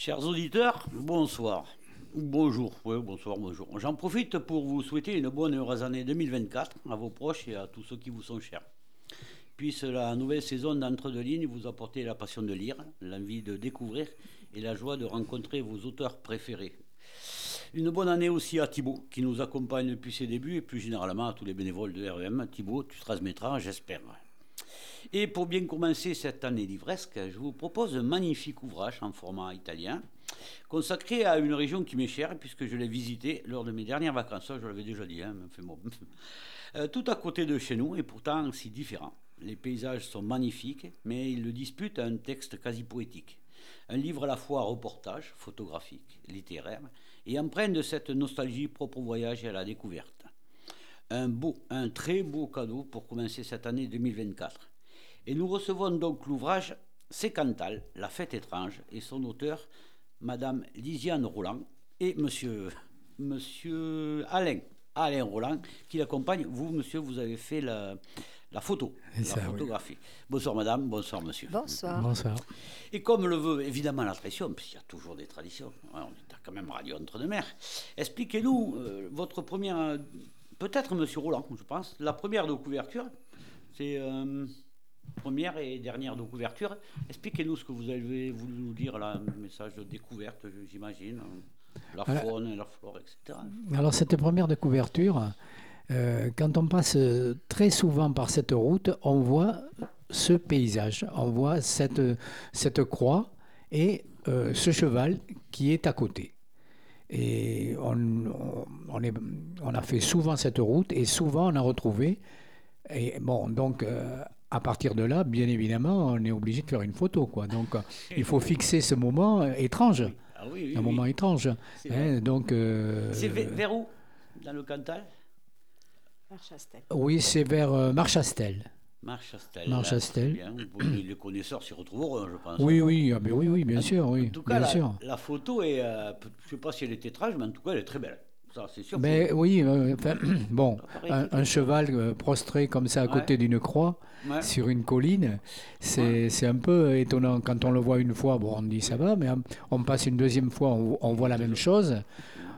Chers auditeurs, bonsoir. Bonjour, oui, bonsoir, bonjour. J'en profite pour vous souhaiter une bonne heureuse année 2024 à vos proches et à tous ceux qui vous sont chers. Puisse la nouvelle saison d'Entre deux lignes vous apporter la passion de lire, l'envie de découvrir et la joie de rencontrer vos auteurs préférés. Une bonne année aussi à Thibaut, qui nous accompagne depuis ses débuts, et plus généralement à tous les bénévoles de REM. Thibaut, tu transmettras, j'espère. Et pour bien commencer cette année livresque, je vous propose un magnifique ouvrage en format italien, consacré à une région qui m'est chère, puisque je l'ai visitée lors de mes dernières vacances. je l'avais déjà dit, hein, euh, tout à côté de chez nous, et pourtant si différent. Les paysages sont magnifiques, mais ils le disputent à un texte quasi poétique. Un livre à la fois reportage, photographique, littéraire, et empreint de cette nostalgie propre au voyage et à la découverte. Un beau, un très beau cadeau pour commencer cette année 2024. Et nous recevons donc l'ouvrage C'est Cantal, La fête étrange, et son auteur, Madame Lisiane Roland, et Monsieur, monsieur Alain, Alain Roland, qui l'accompagne. Vous, monsieur, vous avez fait la, la photo, la photographie. Bonsoir madame, bonsoir monsieur. Bonsoir. Bonsoir. Et comme le veut évidemment la tradition, puisqu'il y a toujours des traditions, on est quand même radio entre deux mers, expliquez-nous euh, votre première, peut-être monsieur Roland, je pense, la première de couverture, c'est euh, première et dernière de couverture. Expliquez-nous ce que vous avez voulu nous dire là, un message de découverte, j'imagine, la faune, la flore, etc. Alors cette première de couverture, euh, quand on passe très souvent par cette route, on voit ce paysage, on voit cette, cette croix et euh, ce cheval qui est à côté. Et on, on, est, on, a fait souvent cette route et souvent on a retrouvé. Et bon, donc euh, à partir de là, bien évidemment, on est obligé de faire une photo. Quoi. Donc il faut fixer ce moment étrange. Ah oui, un moment étrange. Hein, donc, C'est vers où? Dans le Cantal? Marchastel. Oui, c'est vers euh, Marchastel. Marchastel. Marchastel. Bien. Les connaisseurs s'y retrouveront, je pense. Oui, oui, ah, oui, oui, bien sûr. Oui, en tout cas, la, photo est, euh, je ne sais pas si elle est étrange, mais en tout cas, elle est très belle. Ça, c'est sûr. Mais oui, euh, bon, un, cheval prostré comme ça à côté d'une croix sur une colline, c'est un peu étonnant. Quand on le voit une fois, bon, on dit ça va, mais on passe une deuxième fois, on, on voit la même chose.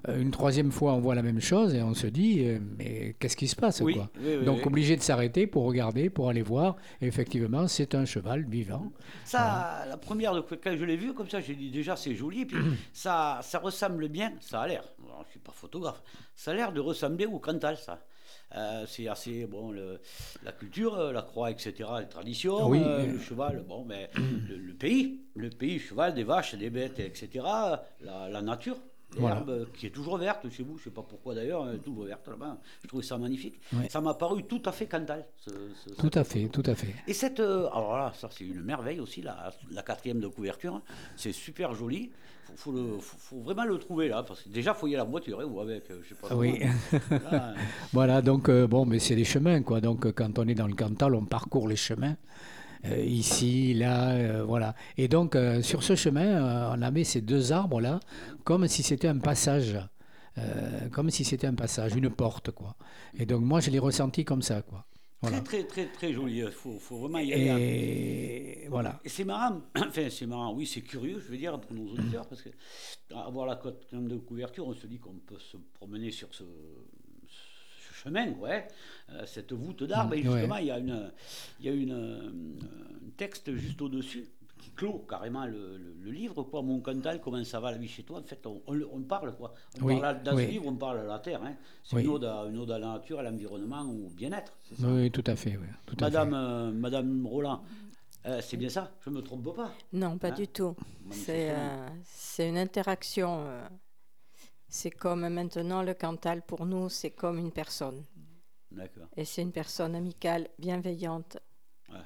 Euh, une troisième fois, on voit la même chose et on se dit, euh, mais qu'est-ce qui se passe quoi Donc obligé de s'arrêter pour regarder, pour aller voir. effectivement, c'est un cheval vivant. Ça, la première, quand je l'ai vu comme ça, j'ai dit déjà c'est joli. Puis ça, ça ressemble bien, ça a l'air. Je ne suis pas photographe. Ça a l'air de ressembler au Cantal, ça. Euh, c'est assez bon la culture, la croix, etc., les traditions, oui, le cheval, bon, mais le, pays, le pays, cheval, des vaches, des bêtes, etc., la nature l'herbe qui est toujours verte chez vous, je ne sais pas pourquoi d'ailleurs, elle est toujours verte là-bas. Je trouvais ça magnifique. Ça m'a paru tout à fait Cantal. tout à fait, tout à fait. Et cette, euh, alors là, ça c'est une merveille aussi, la, la quatrième de couverture. C'est super joli. Il faut, faut, vraiment le trouver là, parce que déjà, il faut y aller la voiture, hein, ou avec, euh, je sais pas. Oui. voilà, donc euh, bon, mais c'est des chemins, quoi. Donc quand on est dans le Cantal, on parcourt les chemins. Euh, ici, là, euh, voilà. Et donc, euh, sur ce chemin, on avait ces deux arbres-là, comme si c'était un passage. comme si c'était un passage, une porte, quoi. Et donc, moi, je l'ai ressenti comme ça, quoi. Très, très, très, très joli. Il faut, faut, vraiment y aller. Et voilà. C'est marrant. Enfin, c'est marrant. Oui, c'est curieux, je veux dire, pour nos auditeurs, parce que avoir la cote de couverture, on se dit qu'on peut se promener sur ce, chemin, ouais, euh, cette voûte d'arbres. Et justement, il y a, une, il y a une, un texte juste au-dessus qui clôt carrément le, livre, quoi. Mon Cantal, comment ça va la vie chez toi? En fait, on, on, parle, quoi. parle, dans ce livre, on parle à la terre. Hein. C'est une, ode à, une ode à la nature, à l'environnement, au bien-être. Oui, tout à fait. tout Madame, euh, Madame Roland, euh, c'est bien ça? Je ne me trompe pas? Non, pas hein? du tout. C'est une interaction c'est comme maintenant le Cantal pour nous, c'est comme une personne. D'accord. Et c'est une personne amicale, bienveillante.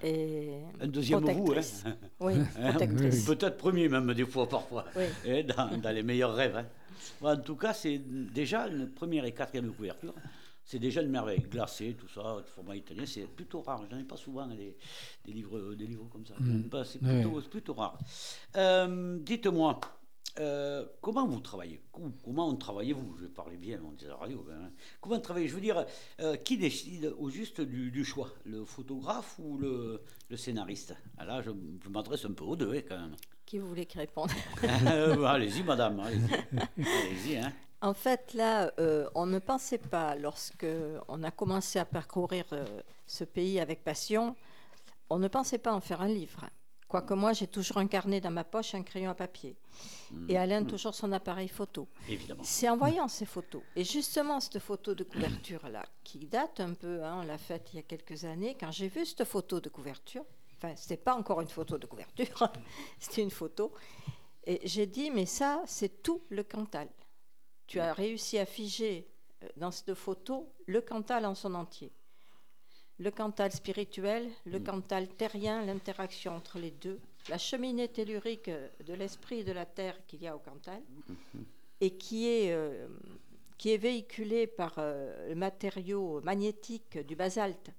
Et un deuxième vous, hein Oui, protectrice. Peut-être premier même des fois parfois, oui. dans, dans, les meilleurs rêves. Hein. en tout cas, c'est déjà une première et quatrième couverture. C'est déjà une merveille, glacé, tout ça, format italien, c'est plutôt rare. Je n'en ai pas souvent des, des, livres, des livres comme ça. Mm. C'est plutôt, plutôt, rare. Euh, dites-moi, euh, comment vous travaillez? Comment travaillez-vous? Je vais parler bien, on dit la radio. Ben, hein. comment travaillez Je veux dire, euh, qui décide au juste du, choix? Le photographe ou le, scénariste? Ah Là, je, m'adresse un peu aux deux, hein, quand même. Qui voulait qui réponde? Euh, Allez-y, madame. Allez-y. hein. En fait, là, euh, on ne pensait pas, lorsque on a commencé à parcourir euh, ce pays avec passion, on ne pensait pas en faire un livre. Quoique moi, j'ai toujours un carnet dans ma poche, un crayon à papier. Et Alain, toujours son appareil photo. Évidemment. C'est en voyant ces photos. Et justement, cette photo de couverture-là, qui date un peu, hein, on l'a faite il y a quelques années, quand j'ai vu cette photo de couverture, enfin, c'était pas encore une photo de couverture, c'était une photo, et j'ai dit, mais ça, c'est tout le Cantal. Tu as réussi à figer euh, dans cette photo le Cantal en son entier. Le Cantal spirituel, le Cantal terrien, l'interaction entre les deux, la cheminée tellurique euh, de l'esprit et de la terre qu'il y a au Cantal, et qui est, euh, qui est véhiculée par euh, le matériau magnétique du basalte,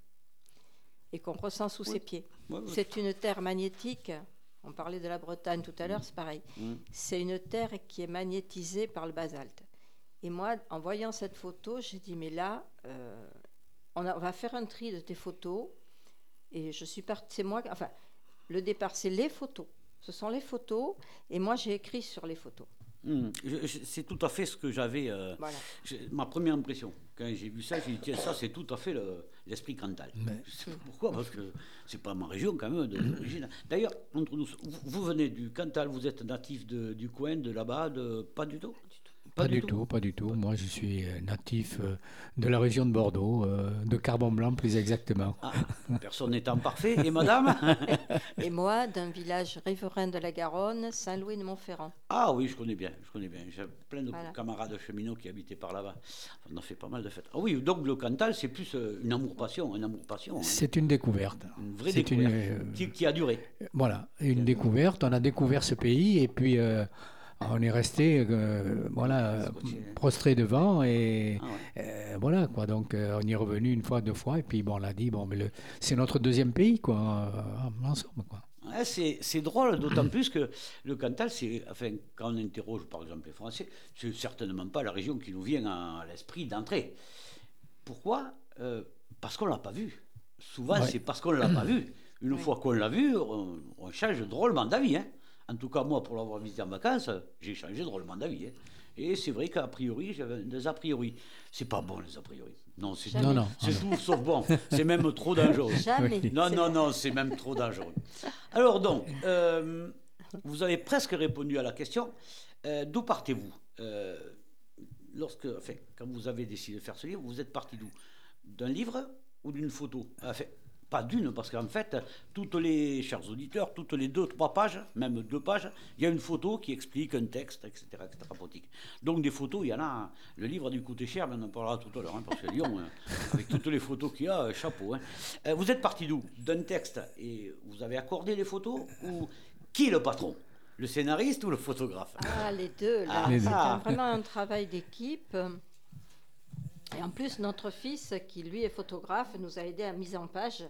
et qu'on ressent sous ses pieds. C'est une terre magnétique. On parlait de la Bretagne tout à l'heure, c'est pareil. Mm. C'est une terre qui est magnétisée par le basalte. Et moi, en voyant cette photo, j'ai dit, mais là, euh, on, a- on va faire un tri de tes photos. Et je suis partie, c'est moi, enfin, le départ, c'est les photos. Ce sont les photos. Et moi, j'ai écrit sur les photos. Je- C'est tout à fait ce que j'avais. euh, Voilà. ma première impression. Quand j'ai vu ça, j'ai dit tiens, ça, c'est tout à fait le- l'esprit Cantal. Je sais pas pourquoi, parce que c'est pas ma région quand même d'origine. D'ailleurs, entre nous, vous, vous venez du Cantal, vous êtes natif de- du coin, de là-bas, de pas du tout? Pas, du tout. pas du tout. Moi, je suis euh, natif euh, de la région de Bordeaux, euh, de Carbon Blanc plus exactement. Ah, personne n'étant parfait. Et madame Et moi, d'un village riverain de la Garonne, Saint-Louis de Montferrand. Ah oui, je connais bien, je connais bien. J'ai plein de Voilà. camarades cheminots qui habitaient par là-bas. On a fait pas mal de fêtes. Ah oui, donc le Cantal, c'est plus euh, une amour-passion, une amour-passion. hein. C'est une découverte. Une vraie C'est une, découverte euh, qui, qui a duré. Voilà, une découverte. On a découvert ce pays et puis euh, on est resté euh, voilà, prostré devant et Ah ouais. euh, voilà quoi. Donc euh, on y est revenu une fois, deux fois et puis bon, on l'a dit bon, mais le- c'est notre deuxième pays quoi, euh, ensemble quoi. Ouais, c'est c'est drôle, d'autant plus que le Cantal, c'est, enfin, quand on interroge par exemple les Français, c'est certainement pas la région qui nous vient à, à l'esprit d'entrée. Pourquoi? Euh, Parce qu'on l'a pas vu. Souvent, Ouais. c'est parce qu'on l'a pas vu. Une fois qu'on l'a vu, on, on change drôlement d'avis. hein. En tout cas, moi, pour l'avoir visité en vacances, j'ai changé drôlement d'avis. hein. Et c'est vrai qu'a priori, j'avais des a priori. C'est pas bon, les a priori. Non, c'est. Non, non. c'est tout sauf bon. C'est même trop dangereux. Jamais. Non, non, non, c'est même trop dangereux. Alors donc, euh, vous avez presque répondu à la question. Euh, D'où partez-vous Euh, Lorsque, enfin, quand vous avez décidé de faire ce livre, vous êtes parti d'où? D'un livre ou d'une photo? Enfin, pas d'une, parce qu'en fait, toutes les, chers auditeurs, toutes les deux, trois pages, même deux pages, il y a une photo qui explique un texte, etc., etc.. Donc des photos, il y en a. Le livre a dû coûter cher, mais on en parlera tout à l'heure, hein, parce que Lyon, euh, avec toutes les photos qu'il y a, euh, chapeau. hein. Euh, vous êtes parti d'où? D'un texte et vous avez accordé les photos ou qui est le patron? Le scénariste ou le photographe? Ah, les deux, là. Ah. C'est vraiment un travail d'équipe. Et en plus, notre fils, qui lui est photographe, nous a aidé à mise en page.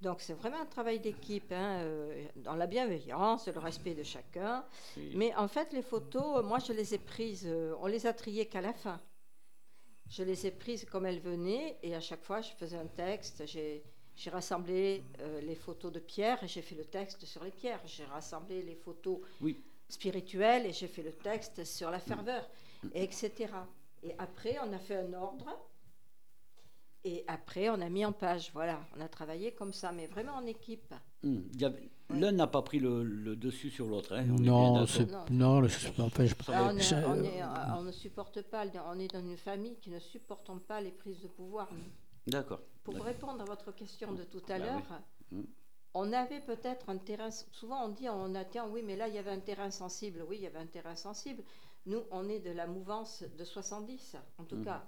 Donc c'est vraiment un travail d'équipe, hein, euh, dans la bienveillance, le respect de chacun. Oui. Mais en fait, les photos, moi, je les ai prises, euh, on les a triées qu'à la fin. Je les ai prises comme elles venaient, et à chaque fois, je faisais un texte. J'ai j'ai rassemblé euh, les photos de pierres et j'ai fait le texte sur les pierres. J'ai rassemblé les photos Oui. spirituelles et j'ai fait le texte sur la ferveur, et etc. Et après, on a fait un ordre. Et après, on a mis en page. Voilà, on a travaillé comme ça, mais vraiment en équipe. Avait- L'un n'a pas pris le, le dessus sur l'autre. hein, Non, Non. non, le- enfin, je- Là, on, est- je- on est- on ne supporte pas, on est dans une famille qui ne supporte pas les prises de pouvoir. D'accord. Pour répondre à votre question de tout à Bah l'heure, oui. Mm. on avait peut-être un terrain. Souvent, on dit, on a tiens, oui, mais là, il y avait un terrain sensible. Oui, il y avait un terrain sensible. Nous, on est de la mouvance de 70, en tout Mm. cas.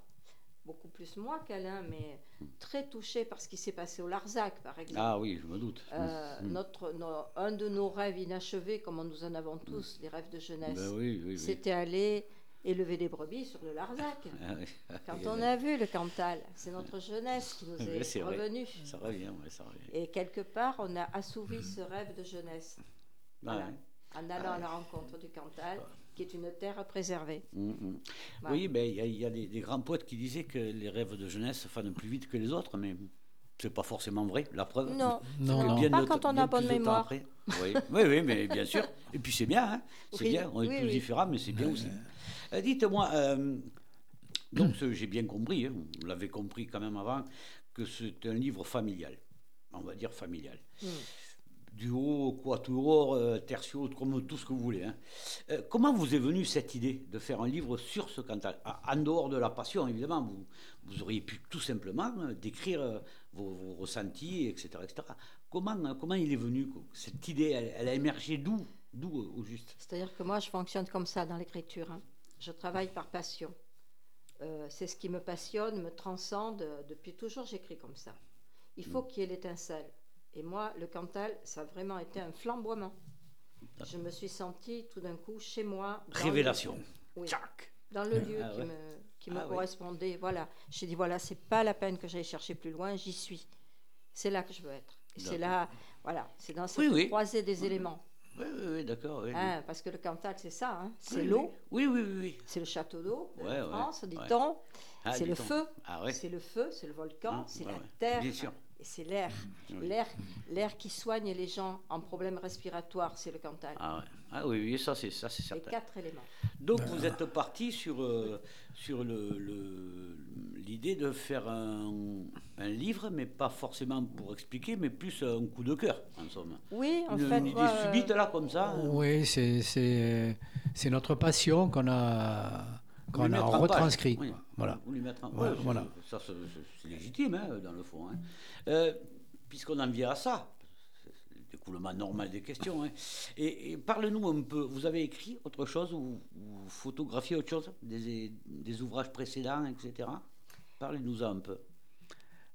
Beaucoup plus moi qu'Alain, mais très touché par ce qui s'est passé au Larzac, par exemple. Ah oui, je me doute. Euh, Mm. notre, no- un de nos rêves inachevés, comme nous en avons tous, les rêves de jeunesse, Ben oui, oui, oui. c'était aller élever des brebis sur le Larzac. Ah oui. Quand on a vu le Cantal, c'est notre jeunesse qui nous est, revenue. Ça revient, ouais, ça revient. Et quelque part, on a assouvi ce rêve de jeunesse voilà. Ouais. en allant à la rencontre du Cantal, qui est une terre préservée. Mm, mm. Voilà. Oui, ben, il y a, il y a des, des grands poètes qui disaient que les rêves de jeunesse fanent plus vite que les autres, mais c'est pas forcément vrai, la preuve. Non, Non, non, non. Bien pas quand on a bonne mémoire. Oui. oui, oui, mais bien sûr. Et puis c'est bien, hein. c'est Oui, bien. On est oui, tous oui. différents, mais c'est bien aussi. Euh, Dites-moi, euh, donc ce- j'ai bien compris, hein, vous l'avez compris quand même avant, que c'est un livre familial, on va dire familial. Mm. Duo, quatuor, euh, tertio, comme tout ce que vous voulez. hein. Euh, comment vous est venue cette idée de faire un livre sur ce Cantal? Ah, En dehors de la passion, évidemment, vous, vous auriez pu tout simplement euh, décrire euh, vos, vos ressentis, etc. etc. Comment, comment il est venu Cette idée, elle, elle a émergé d'où D'où au juste? C'est-à-dire que moi, je fonctionne comme ça dans l'écriture. hein. Je travaille par passion. Euh, c'est ce qui me passionne, me transcende. Depuis toujours, j'écris comme ça. Il Mm. faut qu'il y ait l'étincelle. Et moi, le Cantal, ça a vraiment été un flamboiement. Je me suis sentie tout d'un coup chez moi. dans le- Révélation. Oui. Dans le lieu Ah qui ouais. me, qui me Ah oui. correspondait. Voilà. J'ai dit voilà, c'est pas la peine que j'aille chercher plus loin, j'y suis. C'est là que je veux être. C'est là, voilà, c'est dans cette Oui, oui. croisée des éléments. Oui, oui, oui, d'accord. Hein, parce que le Cantal, c'est ça, hein, c'est l'eau, Oui, oui, oui. c'est le château d'eau de Ouais, ouais, France, ouais. dit-on. Ah, c'est le feu, Ah ouais. c'est le feu, c'est le volcan, Ah, c'est ouais, la ouais. terre, Bien sûr. Et c'est l'air. Oui. L'air, l'air qui soigne les gens en problèmes respiratoires, c'est le Cantal. Ah, ouais. ah oui, oui, ça c'est ça c'est les certain. quatre éléments. Donc vous êtes parti sur, euh, sur le- le- l'idée de faire un, un livre, mais pas forcément pour expliquer, mais plus un coup de cœur, en somme. Oui, en une, fait, une idée subite là, comme ça. Oui, c'est- c'est c'est notre passion qu'on a, qu'on a retranscrit. Oui. Voilà. Vous lui mettre en- Ouais, ouais, voilà. Ça, c'est légitime, hein, dans le fond. hein. Euh, Puisqu'on en vient à ça, c'est le découlement normal des questions. hein. Et, et parlez-nous un peu, vous avez écrit autre chose ou, ou photographié autre chose des, des ouvrages précédents, etc. Parlez-nous un peu.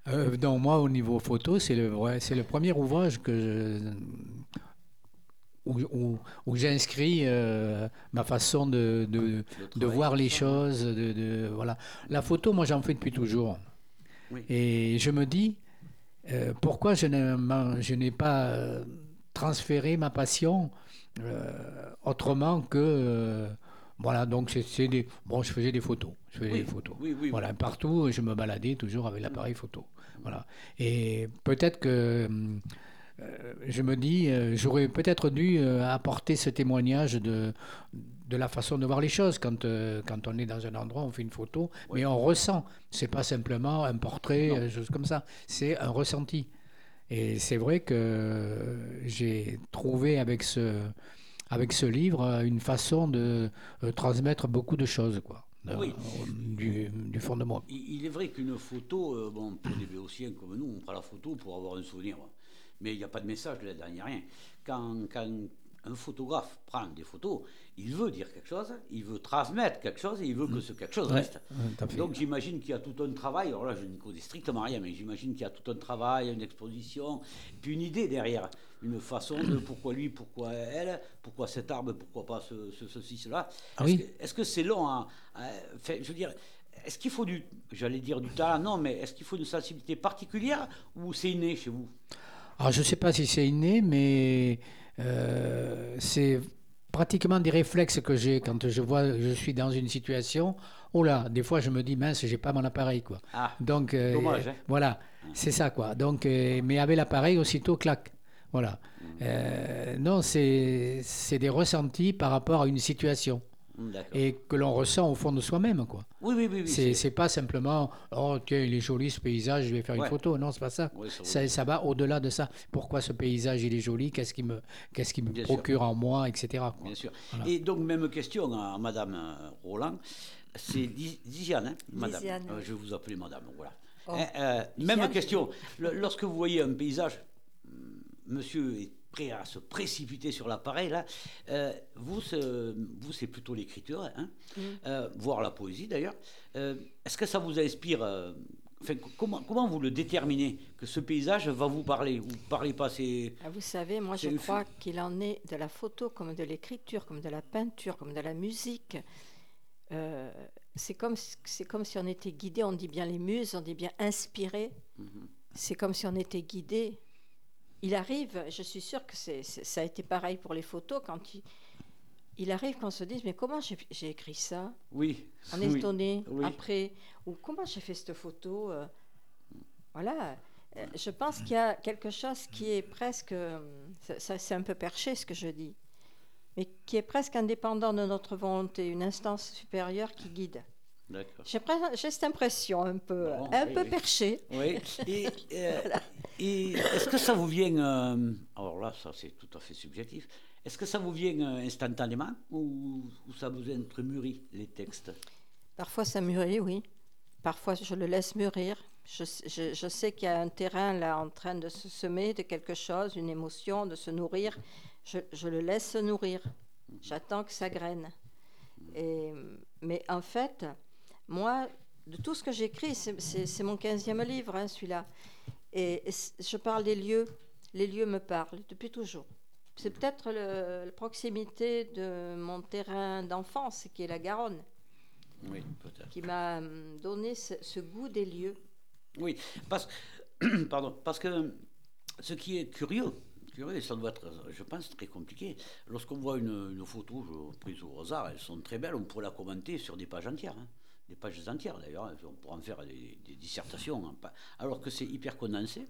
Euh, donc moi, au niveau photo, c'est le, vrai- c'est le premier ouvrage que je- où, où- où j'inscris euh, ma façon de, voir les choses. De, de- voilà. La photo, moi, j'en fais depuis toujours. Oui. Et je me dis, euh, pourquoi je n'ai, pas euh, transféré ma passion euh, autrement que... voilà, donc c'est, des... Bon, je faisais des photos. Je faisais Oui, des photos. oui, Voilà, partout, je me baladais toujours avec l'appareil photo. Voilà. Et peut-être que hum, je me dis, euh, j'aurais peut-être dû euh, apporter ce témoignage de, de la façon de voir les choses. Quand, euh, quand on est dans un endroit, on fait une photo, mais on ressent. C'est pas simplement un portrait, euh, chose comme ça. C'est un ressenti. Et c'est vrai que j'ai trouvé avec ce, avec ce livre euh, une façon de euh, transmettre beaucoup de choses, quoi. Oui. du, du fond de moi. Il, il est vrai qu'une photo, euh, bon, pour des béotiens comme nous, on prend la photo pour avoir un souvenir. Mais il n'y a pas de message là-dedans, il n'y a rien. Quand, quand un photographe prend des photos, il veut dire quelque chose, il veut transmettre quelque chose et il veut que ce quelque chose reste. Donc j'imagine qu'il y a tout un travail, alors là je ne connais strictement rien, mais j'imagine qu'il y a tout un travail, une exposition, puis une idée derrière, une façon de pourquoi lui, pourquoi elle, pourquoi cet arbre, pourquoi pas ce, ce- ceci, cela. Ah Est-ce oui. que- Est-ce que c'est long à, à- je veux dire, est-ce qu'il faut du, j'allais dire du talent, non, mais est-ce qu'il faut une sensibilité particulière ou c'est inné chez vous? Alors, je ne sais pas si c'est inné, mais euh, c'est pratiquement des réflexes que j'ai quand je vois, je suis dans une situation. Oh là, des fois, je me dis, mince, j'ai pas mon appareil, quoi. Ah, Donc, euh, Dommage, hein. voilà, c'est ça, quoi. Donc, euh, mais avec l'appareil, aussitôt, clac. Voilà. Euh, non, c'est des ressentis par rapport à une situation. Et que l'on ressent au fond de soi-même, quoi. Oui, oui, oui. oui, C'est c'est pas simplement, oh tiens, il est joli ce paysage, je vais faire Ouais. une photo. Non, c'est pas ça. Ouais, ça, oui. Ça, ça va au-delà de ça. Pourquoi ce paysage il est joli? Qu'est-ce qui me, qu'est-ce qui me Bien sûr. procure en moi, etc. quoi. Bien sûr. Voilà. Et donc, même question à Madame euh, Roland. C'est Di- Diziane, hein, Madame. Diziane, Euh, je vais vous appeler Madame, voilà. Oh. Hein, euh, même question. Lorsque vous voyez un paysage, hum, monsieur est prêt à se précipiter sur l'appareil, là. euh, vous, c'est- vous, c'est plutôt l'écriture, hein, Mm. euh, voire la poésie d'ailleurs. Euh, Est-ce que ça vous inspire enfin, comment, comment vous le déterminez que ce paysage va vous parler Vous ne parlez pas, c'est. Ah, Vous savez, moi je crois qu'il en est de la photo comme de l'écriture, comme de la peinture, comme de la musique. Euh, c'est comme, c'est comme si on était guidé, on dit bien les muses, on dit bien inspiré. Mhm. C'est comme si on était guidé. Il arrive, je suis sûre que c'est, ça a été pareil pour les photos, quand il, il arrive qu'on se dise, mais comment j'ai, j'ai écrit ça? Oui. On est oui. étonné oui. après, ou comment j'ai fait cette photo euh, Voilà. Euh, Je pense qu'il y a quelque chose qui est presque, euh, ça- ça, c'est un peu perché ce que je dis, mais qui est presque indépendant de notre volonté, une instance supérieure qui guide. J'ai cette impression un peu, Bon, un oui, peu oui. perché. Oui. Et, euh, et est-ce que ça vous vient. euh, alors là, ça c'est tout à fait subjectif. Est-ce que ça vous vient euh, instantanément ou, ou ça vous mûri, les textes? Parfois ça mûrit, oui. Parfois je le laisse mûrir. Je, sais- je- je sais qu'il y a un terrain là en train de se semer de quelque chose, une émotion, de se nourrir. Je, je le laisse se nourrir. J'attends que ça graine. Et, mais en fait, moi, de tout ce que j'écris, c'est- mon 15e livre, hein, celui-là. Et, je parle des lieux. Les lieux me parlent depuis toujours. C'est peut-être la proximité de mon terrain d'enfance, qui est la Garonne Oui, qui m'a hum, donné ce, ce goût des lieux. Oui, parce, pardon, parce que ce qui est curieux, curieux, ça doit être, je pense, très compliqué. Lorsqu'on voit une, une photo je- prise au hasard, elles sont très belles, on pourrait la commenter sur des pages entières. hein. Des pages entières d'ailleurs, on pourrait en faire des, des dissertations. hein, Alors que c'est hyper condensé,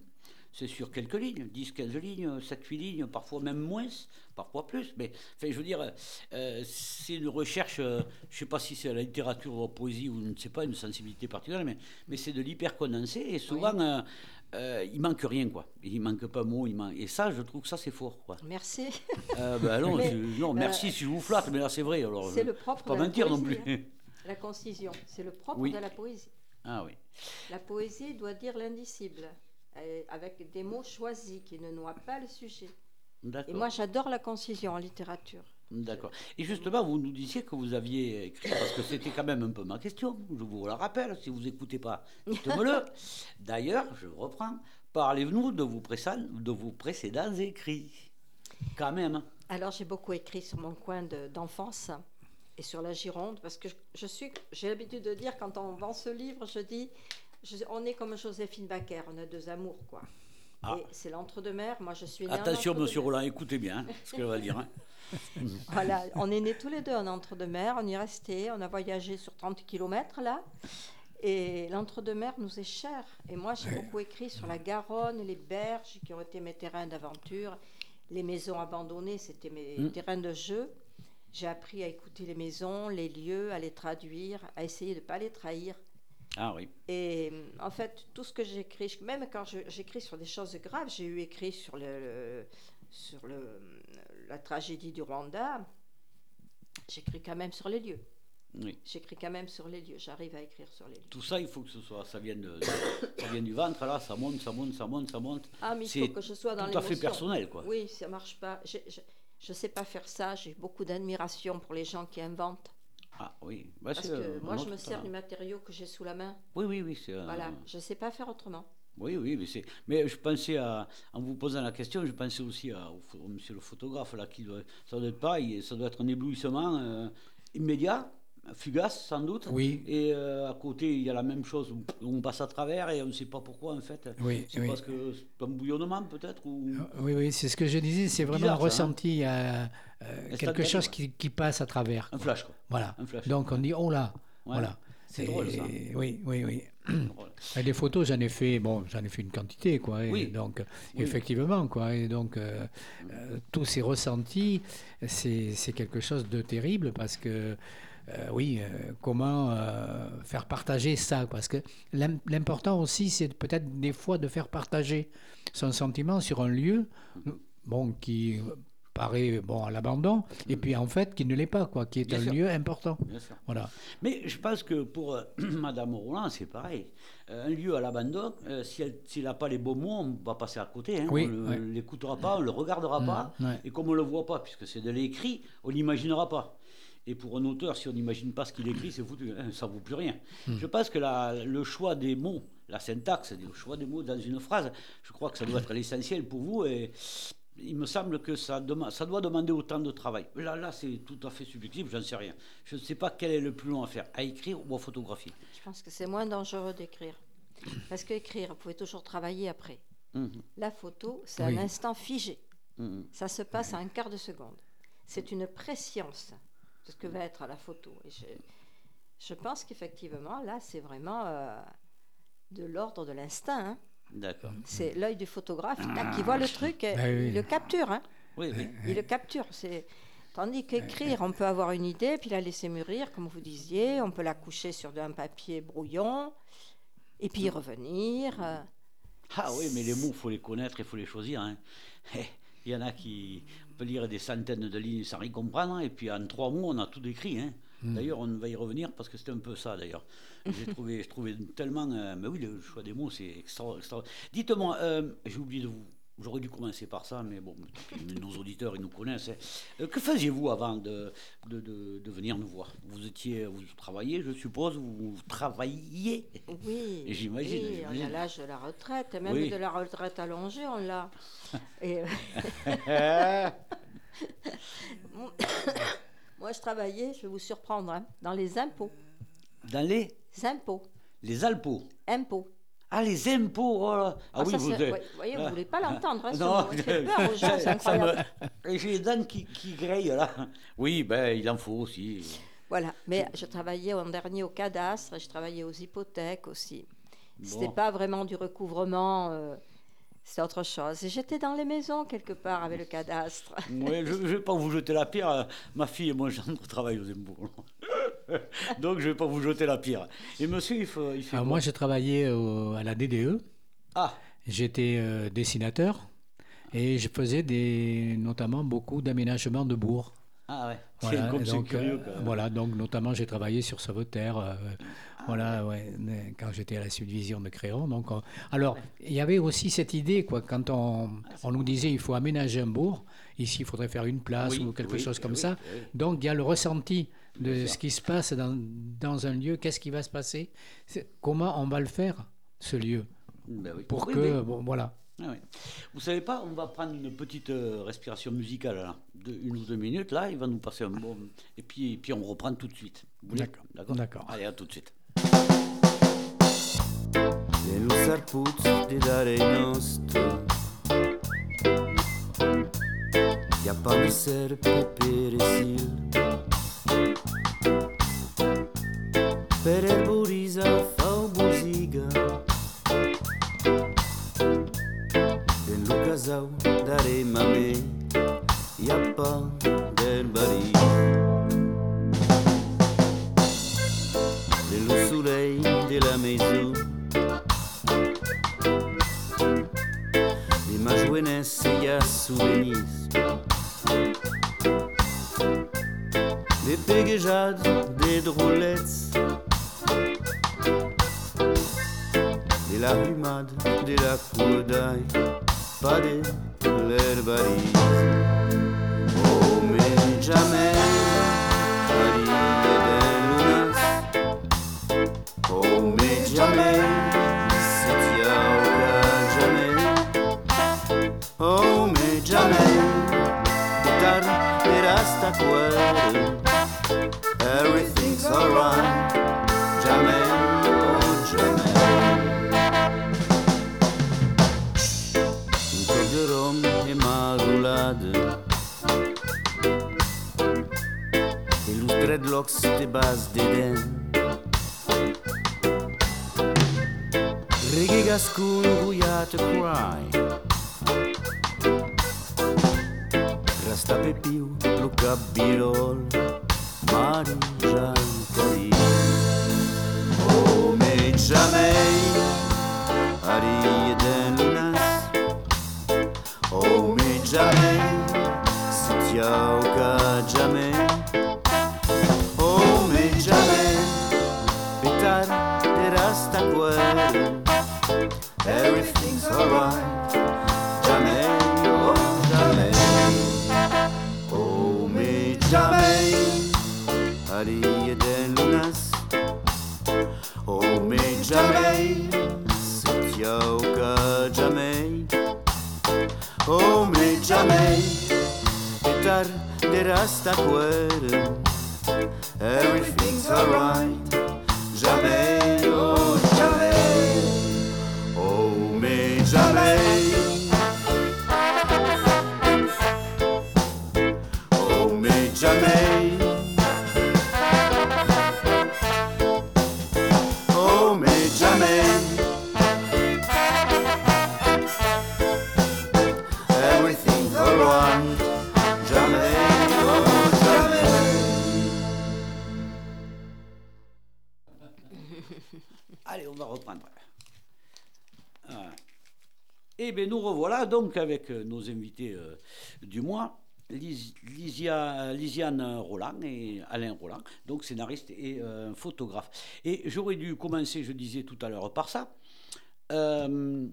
c'est sur quelques lignes, 10, 15 lignes, 7, 8 lignes, parfois même moins, parfois plus. Mais enfin, je veux dire, euh, c'est une recherche, euh, je ne sais pas si c'est la littérature ou la poésie ou je ne sais pas, une sensibilité particulière, mais, mais c'est de l'hyper condensé et souvent euh, euh, il manque rien, quoi. Il manque pas mot, il manque... et ça, je trouve que ça c'est fort, quoi. Merci. Ben non, Mais, je- non, merci si je vous flatte, mais là c'est vrai. Alors, c'est je- le propre faut pas mentir non plus. hein. La concision, c'est le propre Oui. de la poésie. Ah oui. La poésie doit dire l'indicible, euh, avec des mots choisis qui ne noient pas le sujet. Et moi, j'adore la concision en littérature. D'accord. Et justement, vous nous disiez que vous aviez écrit, parce que c'était quand même un peu ma question, je vous la rappelle, si vous n'écoutez pas, dites-le. D'ailleurs, je reprends, parlez-nous de, vos précédents- de vos précédents écrits. Quand même. Alors, j'ai beaucoup écrit sur mon coin de- d'enfance et sur la Gironde, parce que je, je suis, j'ai l'habitude de dire, quand on vend ce livre, je dis, je- on est comme Joséphine Baker, on a deux amours, quoi. Ah. Et c'est l'entre-deux-mer, moi je suis Attention, monsieur Roland, écoutez bien hein, ce qu'elle va dire. hein. Voilà, on est nés tous les deux en entre-deux-mer, on y est resté, on a voyagé sur 30 km là. Et l'entre-deux-mer nous est cher. Et moi, j'ai beaucoup écrit sur la Garonne, les berges qui ont été mes terrains d'aventure, les maisons abandonnées, c'était mes Mm. terrains de jeu. J'ai appris à écouter les maisons, les lieux, à les traduire, à essayer de ne pas les trahir. Ah oui. Et en fait, tout ce que j'écris, même quand j'écris sur des choses graves, j'ai eu écrit sur, le, sur le, la tragédie du Rwanda, j'écris quand même sur les lieux. oui. J'écris quand même sur les lieux. J'arrive à écrire sur les lieux. Tout ça, il faut que ce soit, ça vienne, de, ça vienne du ventre, là, ça monte, ça monte, ça monte, ça monte. Ah, mais il faut que je sois dans Tout à fait personnel, quoi. Oui, ça marche pas. Je ne sais pas faire ça. J'ai beaucoup d'admiration pour les gens qui inventent. Ah oui. Bah, Parce que moi, je me sers du matériau que j'ai sous la main. Oui, oui, oui. Voilà, je ne sais pas faire autrement. Oui, oui, mais c'est. Mais je pensais à, en vous posant la question, je pensais aussi à, au monsieur le photographe là, qui doit, ça doit être pareil, ça doit être un éblouissement euh, immédiat, fugace sans doute. Oui. Et euh, à côté, il y a la même chose, où on passe à travers et on ne sait pas pourquoi en fait. Oui, C'est oui. parce que c'est un bouillonnement peut-être ou. Oui, oui, c'est ce que je disais, c'est vraiment Bizarre, un ça, hein ressenti, euh, euh, quelque chose ouais. qui, qui passe à travers. Un flash quoi. Voilà. Un flash. Donc on dit, oh là, Ouais. voilà. C'est drôle, ça. Oui, oui, oui. Et des photos, j'en ai fait, bon, j'en ai fait une quantité, quoi. et Oui. Donc, Oui. effectivement, quoi. Et donc, euh, euh, tous ces ressentis, c'est c'est quelque chose de terrible parce que, euh, oui, euh, comment euh, faire partager ça Parce que l'im- l'important aussi, c'est peut-être des fois de faire partager son sentiment sur un lieu, bon, qui paraît bon à l'abandon, et puis en fait qui ne l'est pas, quoi, qui est Bien un sûr. lieu important. Bien sûr. Voilà. Mais je pense que pour Madame Roland, c'est pareil. Un lieu à l'abandon, euh, si elle s'il n'a pas les beaux mots, on va passer à côté. hein. Oui, on ne ouais. l'écoutera pas, on ne le regardera pas. Mm, ouais. Et comme on ne le voit pas, puisque c'est de l'écrit, on n'imaginera pas. Et pour un auteur, si on n'imagine pas ce qu'il écrit, c'est foutu, hein, ça ne vaut plus rien. Mm. Je pense que la- le choix des mots, la syntaxe, le choix des mots dans une phrase, je crois que ça doit être l'essentiel pour vous. Et il me semble que ça, dema- ça doit demander autant de travail. Là, là c'est tout à fait subjectif, j'en sais rien. Je ne sais pas quel est le plus long à faire, à écrire ou à photographier. Je pense que c'est moins dangereux d'écrire. Parce qu'écrire, vous pouvez toujours travailler après. Mhm, La photo, c'est Oui. un instant figé. mhm. Ça se passe à un quart de seconde. C'est une préscience de ce que va être la photo. Et je, je pense qu'effectivement, là, c'est vraiment euh, de l'ordre de l'instinct. hein. D'accord. C'est l'œil du photographe qui voit le truc, et Ah oui. il le capture. Hein. Oui, oui. Il le capture. C'est... Tandis qu'écrire, on peut avoir une idée, puis la laisser mûrir, comme vous disiez. On peut la coucher sur un papier brouillon, et puis y revenir. euh. Ah oui, mais les mots, il faut les connaître, il faut les choisir. hein. Il y en a qui peut lire des centaines de lignes sans rien comprendre, et puis en trois mots, on a tout décrit. hein. D'ailleurs, on va y revenir parce que c'était un peu ça, d'ailleurs. J'ai trouvé, je trouvais tellement. euh, mais oui, le choix des mots, c'est extra. extra. Dites-moi, euh, j'ai oublié de vous. J'aurais dû commencer par ça, mais bon, nos auditeurs, ils nous connaissent. hein. Euh, que faisiez-vous avant de, de, de- de venir nous voir? Vous étiez, vous travailliez, je suppose, vous travailliez Oui, J'imagine, oui, on a l'âge de la retraite, et même Oui. de la retraite allongée, on l'a. Et, moi, je travaillais, je vais vous surprendre, hein, dans les impôts. Dans les, impôts. les Alpos. Impôts. Ah, les impôts oh là. Ah, oui, ça, vous voyez, vous Ah. voulez pas l'entendre, hein, ce Non, fait peur aux gens, c'est incroyable. me- J'ai les dents qui, qui grillent là. Oui, ben il en faut aussi. Voilà, mais je travaillais en dernier au cadastre et je travaillais aux hypothèques aussi. C'était Bon. pas vraiment du recouvrement, euh, c'est autre chose. Et j'étais dans les maisons quelque part avec le cadastre. Ouais, je ne vais pas vous jeter la pierre. euh, Ma fille et moi, gendre travaillent aux impôts. Donc, je ne vais pas vous jeter la pierre. Et monsieur, il fait, il fait Alors quoi moi, j'ai travaillé au- à la DDE. Ah, J'étais euh, dessinateur et je faisais des, notamment beaucoup d'aménagements de bourgs. ah ouais. Voilà, Tiens, comme donc, curieux. euh, quand même. voilà, donc notamment j'ai travaillé sur Sauveterre, euh, voilà, ouais, quand j'étais à la subdivision de Créon. Donc, on- alors, il y avait aussi cette idée, quoi, quand on, on nous disait il faut aménager un bourg, ici il faudrait faire une place Oui, ou quelque oui, chose comme oui, ça. Donc, il y a le ressenti de ce qui se passe dans, dans un lieu, qu'est-ce qui va se passer, comment on va le faire, ce lieu, Ben oui. pour Oui, que, oui. bon, voilà. Ah ouais. Vous savez pas, on va prendre une petite euh, respiration musicale, là, de une ou deux minutes, là, il va nous passer un bon... Et puis, et puis on reprend tout de suite. D'accord. D'accord. Allez, à tout de suite. sarpuzzo di dare serpe per esil revoilà donc avec euh, nos invités euh, du mois, Lis- Lisiane Roland et Alain Roland, donc scénariste et euh, photographe. Et j'aurais dû commencer, je disais tout à l'heure, par ça. Euh,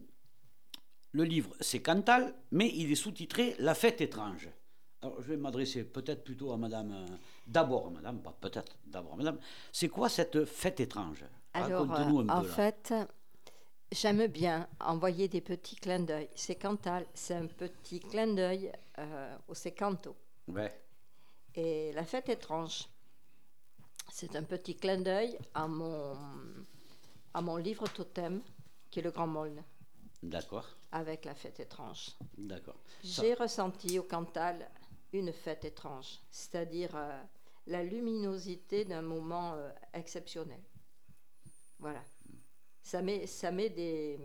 le livre, c'est Cantal, mais il est sous-titré La fête étrange. Alors, je vais m'adresser peut-être plutôt à madame, d'abord à madame, pas peut-être, d'abord à madame. C'est quoi cette fête étrange? Alors, Raconte-nous un en peu, fait, j'aime bien envoyer des petits clins d'œil. C'est Cantal, c'est un petit clin d'œil euh, au Secanto. Ouais. Et la fête étrange, c'est un petit clin d'œil à mon, à mon livre totem, qui est le Grand Molne, D'accord, avec la fête étrange. d'accord. J'ai ressenti au Cantal une fête étrange, c'est-à-dire euh, la luminosité d'un moment euh, exceptionnel. Voilà. Ça met, ça met des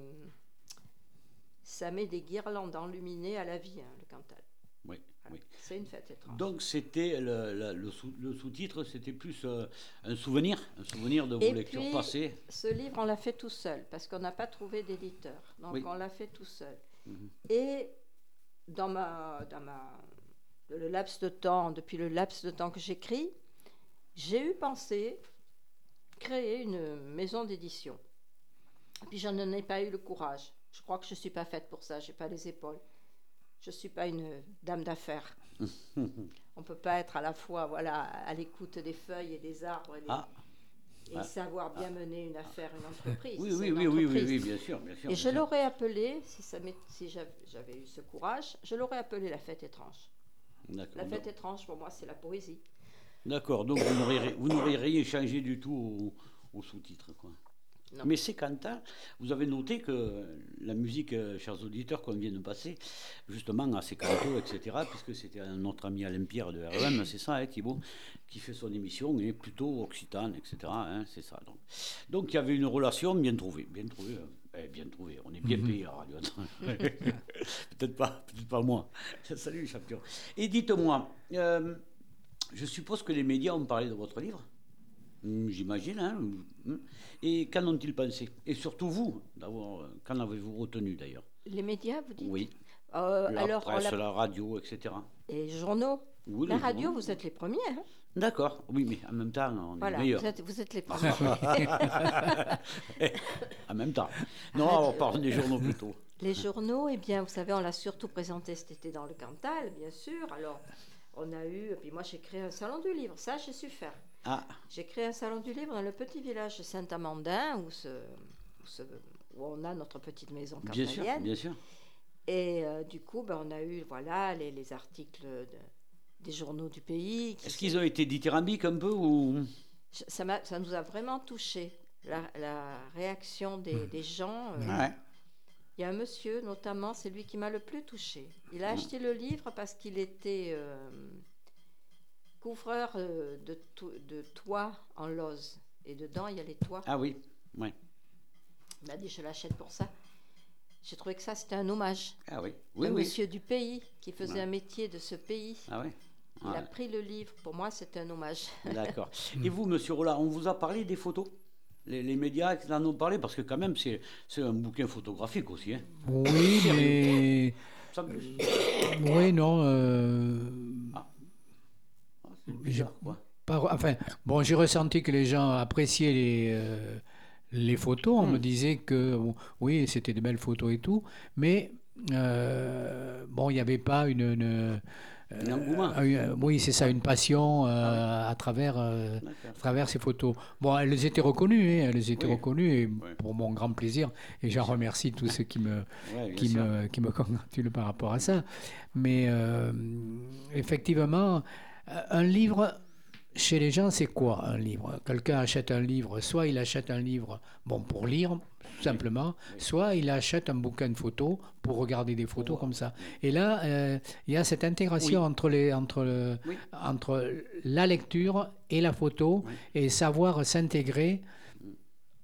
ça met des guirlandes enluminées à la vie, hein, le Cantal. Oui, Voilà. oui. C'est une fête étrange. Donc c'était le, le- le sous- le sous-titre, c'était plus euh, un souvenir, un souvenir de vos Et lectures puis, passées. Ce livre, on l'a fait tout seul parce qu'on n'a pas trouvé d'éditeur. Donc Oui. on l'a fait tout seul. Mhm. Et dans ma, dans ma, le laps de temps, depuis le laps de temps que j'écris, j'ai eu pensé créer une maison d'édition. Puis je n'en ai pas eu le courage. Je crois que je ne suis pas faite pour ça. Je n'ai pas les épaules. Je ne suis pas une dame d'affaires. On ne peut pas être à la fois voilà, à l'écoute des feuilles et des arbres et, des- Ah, et Ah. savoir bien mener une affaire, une entreprise. oui, oui, une oui, oui, oui, entreprise. oui, bien sûr, bien sûr. Et bien je l'aurais appelé, si, j'avais eu ce courage, je l'aurais appelé la fête étrange. La fête étrange, pour moi, c'est la poésie. D'accord, donc vous n'aurez rien changé du tout au, au sous-titre. Quoi. Non. Mais c'est Cantal, vous avez noté que la musique, euh, chers auditeurs, qu'on vient de passer, justement à ces cantos, etc., puisque c'était un- notre ami Alain Pierre de REM, c'est ça, hein, Thibault, qui fait son émission, et plutôt occitane, etc., hein, c'est ça. Donc. donc il y avait une relation bien trouvée, bien trouvée, euh, eh, bien trouvée, on est bien payé à Radio peut-être pas, peut-être pas moi. Salut champion. Et dites-moi, euh, je suppose que les médias ont parlé de votre livre? J'imagine. Hein Hmm. Et qu'en ont-ils pensé? Et surtout vous, d'avoir, qu'en avez-vous retenu d'ailleurs? Les médias, vous dites? Oui, Euh, la Alors, presse, l'a- la radio, etc. et les journaux? Oui, la radio, journaux. vous êtes les premiers. hein. D'accord, oui, mais en même temps, on est voilà, meilleurs. vous êtes, vous êtes les premiers. En même temps. Non, on parle des journaux plutôt. les journaux, eh bien, vous savez, on l'a surtout présenté cet été dans le Cantal, bien sûr. Alors, on a eu, et puis moi, j'ai créé un salon du livre. Ça, j'ai su faire. Ah, J'ai créé un salon du livre dans le petit village de Saint-Amandin, où, on a notre petite maison bien sûr, bien sûr. Et euh, du coup, ben, on a eu voilà, les, les articles de- des journaux du pays. Est-ce qu'ils ont été dithyrambiques un peu ou? Ça, nous a vraiment touché, la, la réaction des, des gens. euh. Ouais. Il y a un monsieur, notamment, c'est lui qui m'a le plus touché. Il a acheté le livre parce qu'il était euh, couvreur euh, de, to- de toits en lose. Et dedans, il y a les toits. Ah oui, ouais. Il m'a dit, je l'achète pour ça. J'ai trouvé que ça, c'était un hommage. Ah oui, oui, un oui. monsieur du pays qui faisait Ouais. un métier de ce pays. Ah oui. Il Ouais. a pris le livre. Pour moi, c'était un hommage. D'accord. Et vous, monsieur Rollard, on vous a parlé des photos? Les, les médias qui en ont parlé Parce que quand même, c'est c'est un bouquin photographique aussi. Hein. Oui, mais. Sans plus. Oui, non. euh, Ah, Par- enfin, bon, j'ai ressenti que les gens appréciaient les, euh, les photos. On Hmm. me disait que bon, oui, c'était de belles photos et tout, mais euh, bon, il n'y avait pas une. une, Un engouement. euh, oui, c'est ça, une passion euh, à travers. euh, à travers ces photos. Bon, elles étaient reconnues, hein, elles étaient Oui. reconnues, et Oui. pour mon grand plaisir, et j'en remercie tous ceux qui me, Ouais, qui me, qui me congratulent par rapport à ça. Mais euh, effectivement, euh, un livre, chez les gens, c'est quoi un livre? Quelqu'un achète un livre, soit il achète un livre bon, pour lire, tout simplement, soit il achète un bouquin de photos pour regarder des photos comme ça. Et là, euh, il y a cette intégration Oui. entre, les, entre, le, Oui. entre la lecture et la photo, Oui. et savoir s'intégrer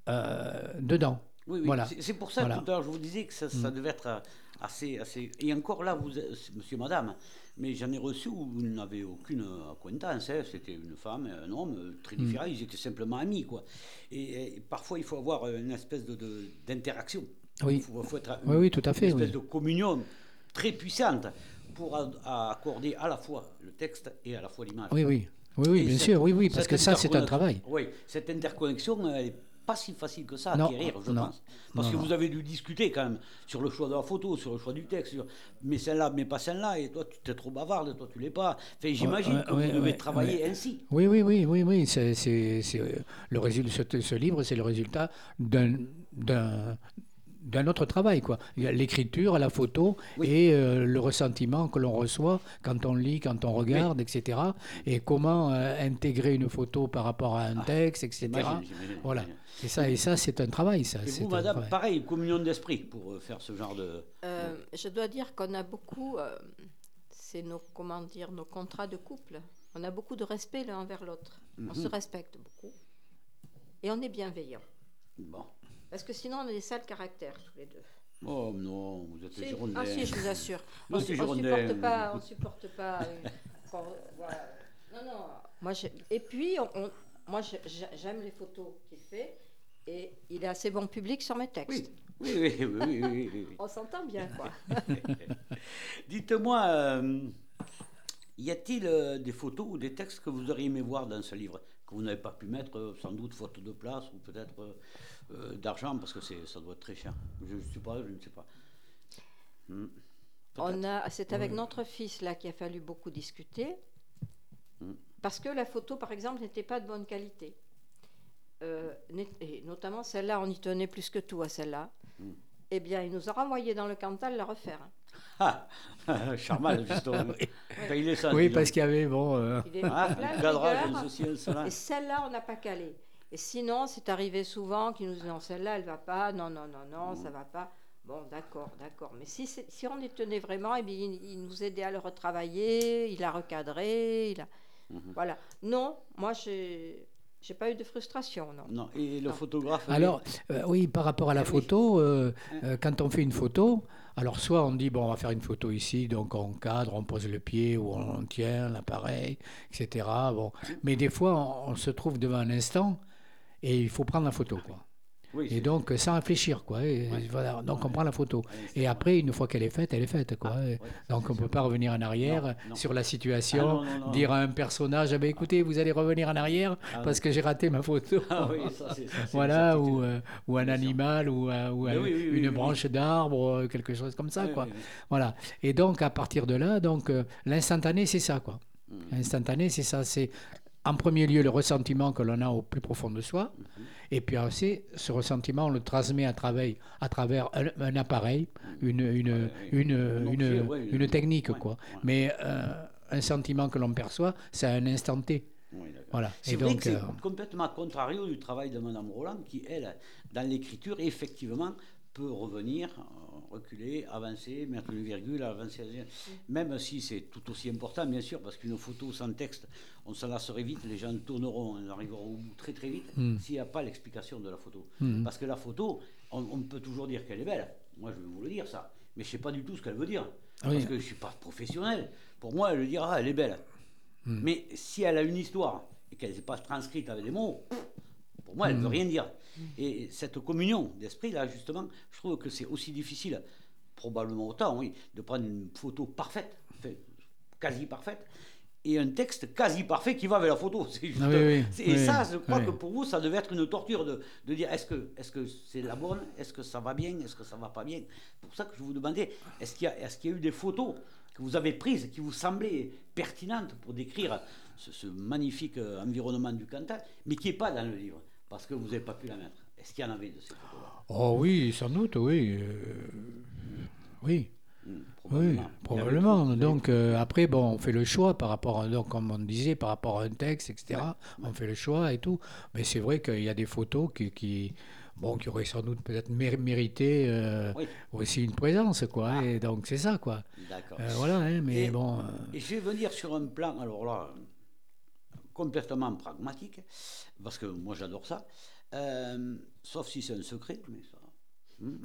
euh, dedans. Oui. Voilà. C'est- pour ça Voilà. que tout à l'heure je vous disais que ça, ça devait être euh, assez, assez. Et encore là, vous, monsieur, madame, mais j'en ai reçu où vous n'avez aucune acquaintance. hein. C'était une femme, et un homme, très Mm. différents. Ils étaient simplement amis, quoi. Et, et parfois, il faut avoir une espèce de, de- d'interaction. Oui. Il faut, faut être Oui, oui, tout à fait, Une espèce oui. de communion très puissante pour a- accorder à la fois le texte et à la fois l'image. Oui, oui. Oui, oui, Et bien cette- sûr, oui, oui, parce que ça, c'est un travail. Oui, cette interconnexion, elle n'est pas si facile que ça à Non, acquérir, je non, pense. Parce non, que vous avez dû discuter quand même sur le choix de la photo, sur le choix du texte, sur mais celle-là, mais pas celle-là, et toi, tu es trop bavarde, toi, tu l'es pas. Enfin, j'imagine que vous devez ouais, travailler ouais. ainsi. Oui, oui, oui, oui, oui. C'est, euh, le résultat, ce, ce livre, c'est le résultat d'un, d'un, autre travail, quoi. L'écriture, la photo Oui. et euh, le ressentiment que l'on reçoit quand on lit, quand on regarde, etc. Et comment euh, intégrer une photo par rapport à un texte, etc. Voilà. Et ça, et ça, c'est un travail, ça. Et c'est vous, madame, travail. pareil, communion d'esprit pour euh, faire ce genre de. Euh, je dois dire qu'on a beaucoup, euh, c'est nos, comment dire, nos contrats de couple. On a beaucoup de respect l'un envers l'autre. On se respecte beaucoup. Et on est bienveillant. Bon. Parce que sinon, on a des sales caractères, tous les deux. Oh non, vous êtes girondins. Ah si, je vous assure. Moi, on girondin. supporte pas, on supporte pas. euh, voilà. Non, non. Moi, j'ai- et puis, on- on- moi, j'ai- j'ai- j'aime les photos qu'il fait, et il est assez bon public sur mes textes. Oui, oui, oui, oui, oui. On s'entend bien, quoi. Dites-moi, euh, y a-t-il euh, des photos ou des textes que vous auriez aimé voir dans ce livre que vous n'avez pas pu mettre, sans doute faute de place ou peut-être euh, d'argent parce que c'est, ça doit être très cher. Je ne sais pas, je ne sais pas. Hmm. On a, c'est avec notre fils là qu'il a fallu beaucoup discuter, Mm. parce que la photo, par exemple, n'était pas de bonne qualité. Euh, et notamment celle-là, on y tenait plus que tout à celle-là. Eh bien, il nous a renvoyé dans le Cantal la refaire. Ah, Charmal, justement. Enfin, il est ça, Oui, parce qu'il y avait, bon... euh, Il est Ah, plein de cadrage. Et celle-là, on n'a pas calé. Et sinon, c'est arrivé souvent qu'ils nous disaient non, celle-là, elle va pas, non, non, non, non, ça va pas. Bon, d'accord, d'accord. Mais si, si on y tenait vraiment, eh bien, il, il nous aidait à le retravailler, il a recadré, il a... Voilà. Non, moi, j'ai j'ai pas eu de frustration, non. Non, et le Non. photographe. Alors, euh, oui, par rapport à la Ah photo, euh, euh, quand on fait une photo, alors soit on dit, bon, on va faire une photo ici, donc on cadre, on pose le pied ou on tient l'appareil, etc. Bon. Mais des fois, on, on se trouve devant un instant et il faut prendre la photo, quoi. oui, Et donc, sans réfléchir, quoi. Et Ouais. voilà, donc, on prend la photo. Et après, une fois qu'elle est faite, elle est faite, quoi. Ouais, donc, on ne peut pas revenir en arrière Non, non. sur la situation, Ah, non, dire à un personnage, ah ben, écoutez, vous allez revenir en arrière Ah, parce que j'ai raté ma photo. Ah oui, ça, c'est ça, c'est Voilà, ou, euh, ou un animal, ou, oui, oui, oui, une branche d'arbre, euh, quelque chose comme ça, quoi. Voilà. Et donc, à partir de là, donc, euh, l'instantané, c'est ça, quoi. Mm. L'instantané, c'est ça. C'est en premier lieu le ressentiment que l'on a au plus profond de soi. Et puis aussi, ce ressentiment, on le transmet à travers, à travers un, un appareil, une, une, une, Un une, technique, quoi. Mais euh, un sentiment que l'on perçoit, c'est un instant T. Oui. Voilà. Donc, c'est euh, complètement contrario du travail de Madame Roland, qui, elle, dans l'écriture, effectivement, peut revenir, euh, reculer, avancer, mettre une virgule, avancer. Même si c'est tout aussi important, bien sûr, parce qu'une photo sans texte, on s'en lasserait vite, les gens tourneront, on arrivera au bout très très vite, Mm. s'il n'y a pas l'explication de la photo. Mm. Parce que la photo, on, on peut toujours dire qu'elle est belle. Moi, je vais vous le dire, ça. Mais je ne sais pas du tout ce qu'elle veut dire. Oui. Parce que je ne suis pas professionnel. Pour moi, elle veut dire, ah, elle est belle. Mm. Mais si elle a une histoire et qu'elle n'est pas transcrite avec des mots, pour moi, elle ne Mm. veut rien dire. Et cette communion d'esprit, là, justement, je trouve que c'est aussi difficile, probablement autant, oui, de prendre une photo parfaite, enfin, quasi parfaite, et un texte quasi parfait qui va avec la photo. C'est juste- Ah oui, oui, c'est- et oui, ça, je crois que pour vous, ça devait être une torture de, de dire est-ce que est-ce que c'est la bonne, est-ce que ça va bien, est-ce que ça va pas bien? C'est pour ça que je vous demandais est-ce qu'il y, a- est-ce qu'il y a eu des photos que vous avez prises qui vous semblaient pertinentes pour décrire ce, ce magnifique euh, environnement du Cantal, mais qui n'est pas dans le livre? Parce que vous n'avez pas pu la mettre. Est-ce qu'il y en avait de ces photos-là? Oh oui, sans doute, oui. euh, oui. Hmm, Oui, probablement. tout, vous avez Donc euh, après, bon, on fait le choix par rapport, à, donc comme on disait, par rapport à un texte, etc. On fait le choix et tout. Mais c'est vrai qu'il y a des photos qui, qui, bon, qui auraient sans doute peut-être mér- mérité euh, Oui. aussi une présence, quoi. Ah. Et donc c'est ça, quoi. D'accord. Euh, voilà, hein, mais Et- bon. euh, Et je vais venir sur un plan, alors là, complètement pragmatique, parce que moi j'adore ça, Euh, sauf si c'est un secret, mais ça, hmm,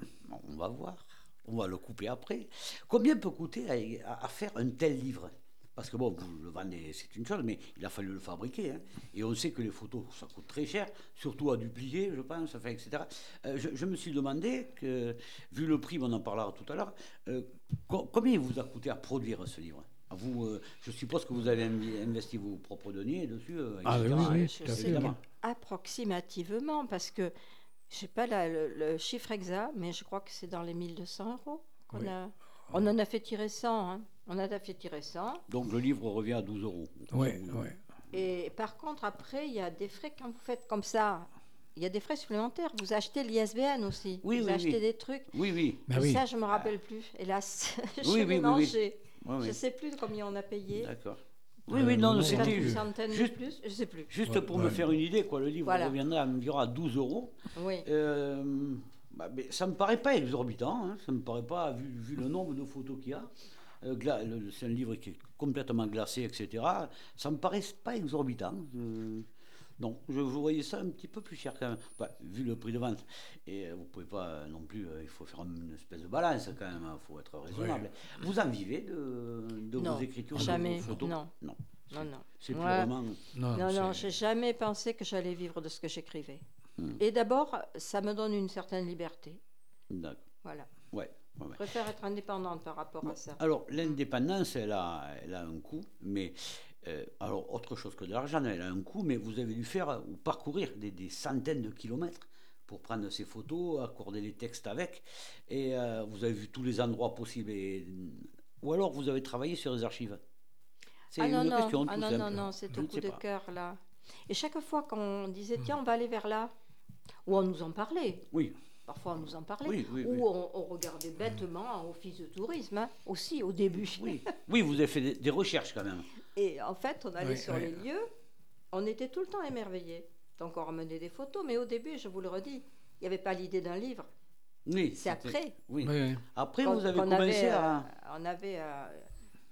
on va voir, on va le couper après. Combien peut coûter à, faire un tel livre? Parce que bon, vous le vendez, c'est une chose, mais il a fallu le fabriquer. hein. Et on sait que les photos, ça coûte très cher, surtout à dupliquer, je pense, enfin, etc. Euh, je, me suis demandé, que, vu le prix, on en parlera tout à l'heure, euh, co- combien il vous a coûté à produire ce livre? Vous, euh, Je suppose que vous avez investi vos propres deniers dessus. euh, Ah, etc. oui, oui, je tout à sais fait. évidemment. Approximativement, parce que je sais pas la- le, le chiffre exact, mais je crois que c'est dans les 1200 euros qu'on Oui. a. On en a fait tirer 100. hein. On en a fait tirer 100. Donc le livre revient à 12 euros. Oui, oui. Et par contre, après, il y a des frais quand vous faites comme ça. Il y a des frais supplémentaires. Vous achetez l'ISBN aussi. Oui, vous oui, achetez oui. des trucs. Oui, oui. Bah Et oui. ça, je me rappelle plus. Hélas, je Oui, oui, l'ai oui, oui. mangé. Oui, Je oui. sais plus combien on a payé. D'accord. Oui, oui, non, c'était une centaine juste- de plus. Je sais plus. Juste Ouais, pour ouais. me faire une idée, quoi, le livre Voilà. reviendra environ à 12 euros. Oui. Euh, bah, mais ça me paraît pas exorbitant, hein, ça me paraît pas, vu, vu le nombre de photos qu'il y a. Euh, c'est un livre qui est complètement glacé, etc. Ça me paraît pas exorbitant. Euh, non, je, je voyais ça un petit peu plus cher quand même, Bah, vu le prix de vente. Et euh, vous pouvez pas euh, non plus, euh, il faut faire une espèce de balance quand même, il faut être raisonnable. Vous en vivez de, de Non, vos écritures, jamais, de vos photos? Non. Non, Non, non. c'est Ouais. purement... Non, Non, non, j'ai jamais pensé que j'allais vivre de ce que j'écrivais. Hmm. Et d'abord, ça me donne une certaine liberté. D'accord. Voilà. Ouais, ouais, ouais. Je préfère être indépendante par rapport à ça. Alors, l'indépendance, elle a, elle a un coût, mais euh, alors autre chose que de l'argent, elle a un coût, mais vous avez dû faire ou parcourir des, des centaines de kilomètres pour prendre ces photos, accorder les textes avec, et euh, vous avez vu tous les endroits possibles. et- ou alors vous avez travaillé sur les archives. C'est Ah une non, question ah tout non, non, non, c'est au coup de pas. cœur, là. Et chaque fois qu'on disait, tiens, on va aller vers là, ou on nous en parlait, Oui, parfois on nous en parlait, Oui, oui, ou oui. On, on regardait bêtement un office de tourisme, hein, aussi au début. oui, oui, vous avez fait des, des recherches quand même. Et en fait, on allait Oui, sur oui. les lieux, on était tout le temps émerveillés. Donc on ramenait des photos, mais au début, je vous le redis, il n'y avait pas l'idée d'un livre. Oui, C'est après. Oui. Après, vous avez commencé avait, à. euh, on avait, euh,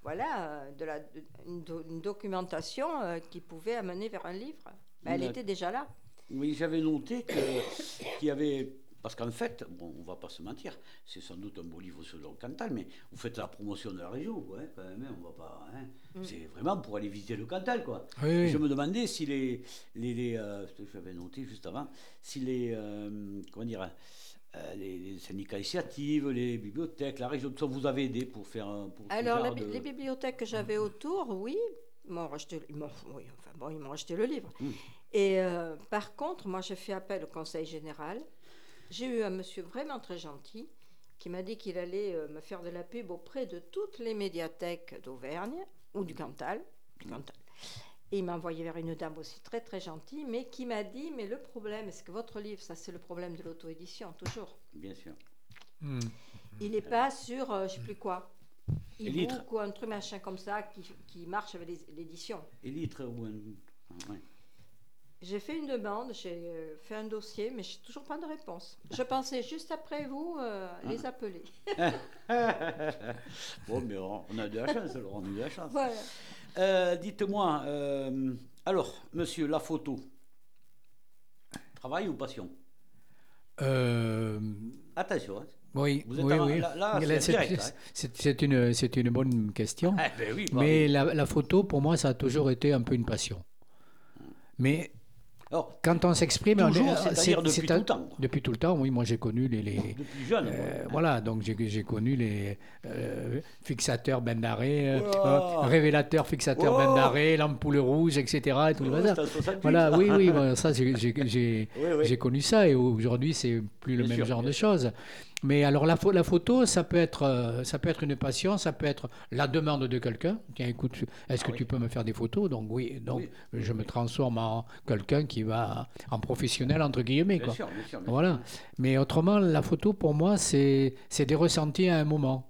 voilà, euh, de la, de- une, do- une documentation euh, qui pouvait amener vers un livre. Ben, elle était déjà là. Oui, j'avais noté qu'il y avait. Parce qu'en fait, bon, on va pas se mentir, c'est sans doute un beau livre sur le Cantal, mais vous faites la promotion de la région, quoi, hein, quand même, hein, on va pas. hein. Mm. C'est vraiment pour aller visiter le Cantal, quoi. Oui, Et oui. Je me demandais si les. les, les, euh, j'avais noté juste avant, si les. euh, comment dire euh, les, les syndicats initiatives, les bibliothèques, la région, tout ça vous avez aidé pour faire. un- Pour Alors, de- les bibliothèques que j'avais autour, oui, ils m'ont racheté, ils m'ont, oui, enfin, bon, ils m'ont acheté le livre. Mm. Et euh, par contre, moi, j'ai fait appel au conseil général. J'ai eu un monsieur vraiment très gentil qui m'a dit qu'il allait euh, me faire de la pub auprès de toutes les médiathèques d'Auvergne ou du Cantal. du Cantal. Et il m'a envoyé vers une dame aussi très très gentille, mais qui m'a dit, mais le problème, est-ce que votre livre, ça c'est le problème de l'auto-édition, toujours? Bien sûr. Hmm. Il n'est pas sur, euh, je sais plus quoi, e-book ou un truc machin comme ça qui, qui marche avec l'édition. Élytre ou un. ouais. J'ai fait une demande, j'ai euh, fait un dossier, mais j'ai toujours pas de réponse. Je pensais juste après vous euh, les appeler. bon, mais on on a de la chance, alors on a de la chance. Voilà. Euh, Dites-moi, euh, alors, monsieur, la photo, travail ou passion? Euh, Attention, hein. oui, Vous êtes oui, en- oui. là- là, Là, c'est direct, c'est- hein. c'est- c'est une, c'est une bonne question. Eh ben oui, bah Mais oui. la, la photo, pour moi, ça a toujours été un peu une passion. Mais Alors, quand on s'exprime, c'est-à-dire c'est- depuis tout le temps. Depuis tout le temps, oui. Moi, j'ai connu les, les- depuis jeune, Euh, voilà, donc j'ai connu les euh, fixateurs bain d'arrêt, euh, Oh. révélateurs fixateurs Oh. bain d'arrêt, l'ampoule rouge, etc. Et tout le Ouais, bazar. c'est en 68, Voilà, oui, oui, voilà, ça, j'ai- Oui, oui. connu ça et aujourd'hui, c'est plus le Bien même sûr, genre de choses. Mais alors, la, pho- la photo, ça peut, être, euh, ça peut être une passion, ça peut être la demande de quelqu'un. Tiens, écoute, est-ce Ah que oui. tu peux me faire des photos? Donc, oui, donc Oui. je me transforme en quelqu'un qui va en professionnel, entre guillemets. Bien Quoi. sûr, bien sûr. bien Voilà. sûr. Mais autrement, la photo, pour moi, c'est c'est des ressentis à un moment.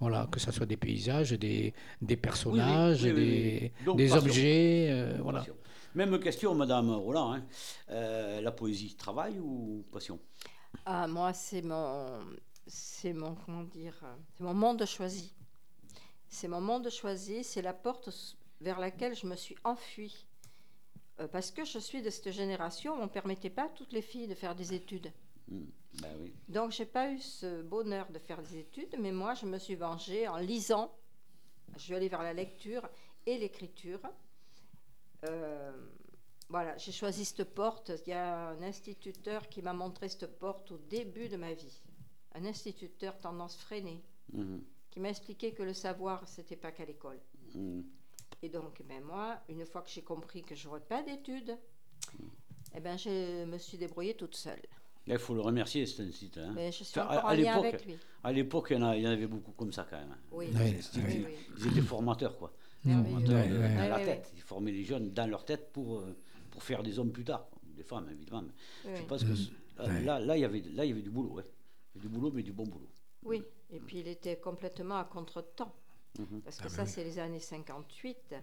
Voilà, que ce soit des paysages, des, des personnages, oui, des. Donc, des objets. euh, voilà. Passion. Même question, Madame Roland. hein. Euh, la poésie, travail ou passion? Ah, moi, c'est mon, c'est mon, comment dire, c'est mon monde choisi. C'est mon monde choisi, c'est la porte vers laquelle je me suis enfuie. Euh, parce que je suis de cette génération, on ne permettait pas à toutes les filles de faire des études. Hmm, oui. Donc, j'ai pas eu ce bonheur de faire des études, mais moi, je me suis vengée en lisant. Je suis allée vers la lecture et l'écriture. Euh, voilà, j'ai choisi cette porte. Il y a un instituteur qui m'a montré cette porte au début de ma vie. Un instituteur tendance freinée, Mhm. qui m'a expliqué que le savoir, c'était pas qu'à l'école. Mhm. Et donc, ben moi, une fois que j'ai compris que je n'aurais pas d'études, eh ben, je me suis débrouillée toute seule. Il faut le remercier, cet institut. hein. Mais je suis Enfin, encore à- à en lien avec lui. À l'époque, il y en a- il y en avait beaucoup comme ça quand même. hein. Oui, Oui, oui. Ils étaient formateurs, quoi. Merveilleux. Formateurs de- dans la tête. Ils formaient les jeunes dans leur tête pour, euh, pour faire des hommes plus tard. Des femmes, évidemment. mais Oui, Je pense que c- là, là, là, il y avait, là, il y avait du boulot. Ouais. Il y avait du boulot, mais du bon boulot. Oui, et puis il était complètement à contre-temps. Mhm. Parce Ah que ça, c'est les années 58.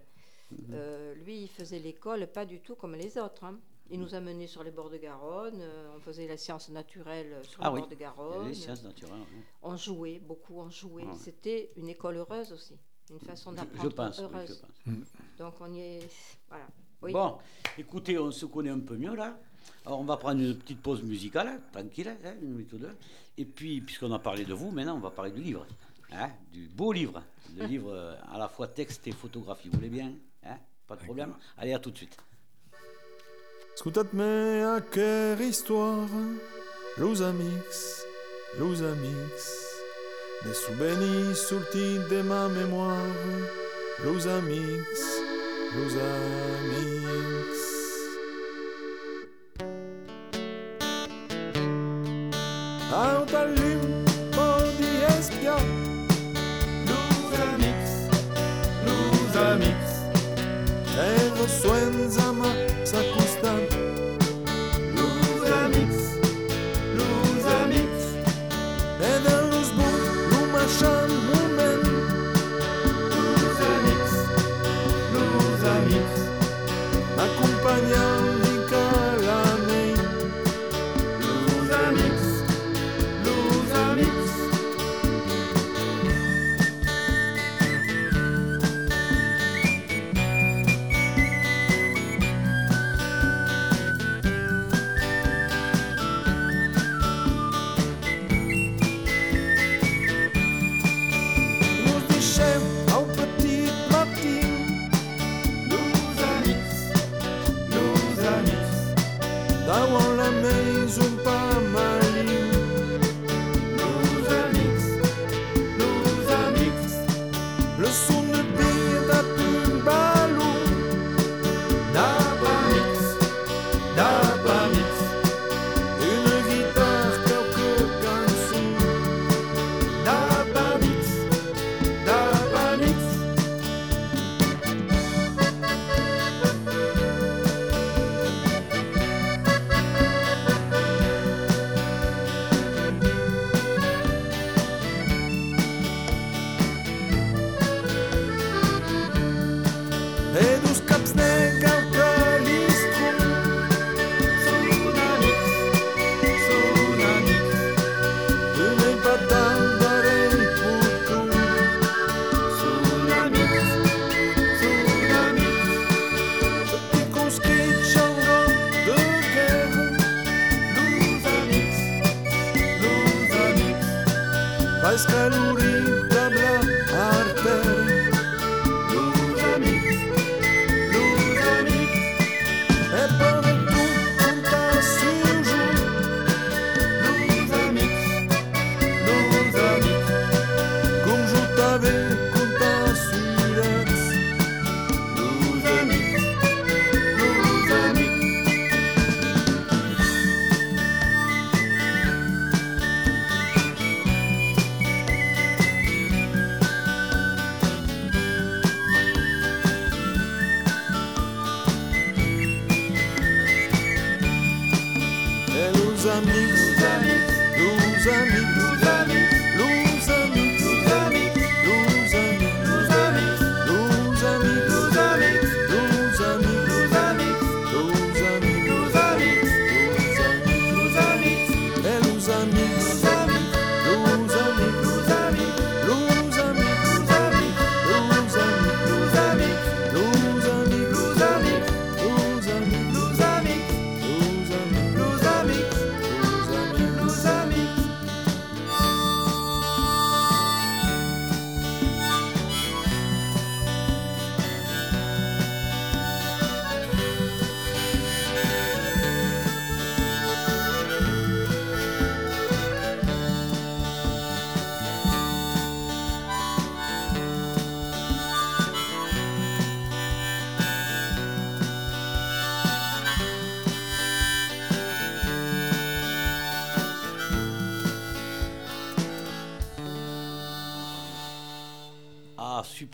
Euh, lui, il faisait l'école pas du tout comme les autres. hein. Il nous amenait sur les bords de Garonne, euh, on faisait la science naturelle sur Ah les oui, bords de Garonne. les sciences naturelles. On jouait, beaucoup on jouait. Ah ouais. C'était une école heureuse aussi, une façon d'apprendre je pense. oui, heureuse. je pense. Donc on y est. Voilà. Oui. Bon, écoutez, on se connaît un peu mieux là. Alors on va prendre une petite pause musicale, hein, tranquille, hein, une minute ou deux. Et puis, puisqu'on a parlé de vous, maintenant on va parler du livre. hein, du beau livre. Le livre euh, à la fois texte et photographie. Vous voulez bien hein Pas de problème Allez, à tout de suite. Ascoltatemi a che histoire, los amics, los amics, des souvenirs sortis de ma mémoire, los amics. on t'allume pour. Nous amix, nous amix, lève soins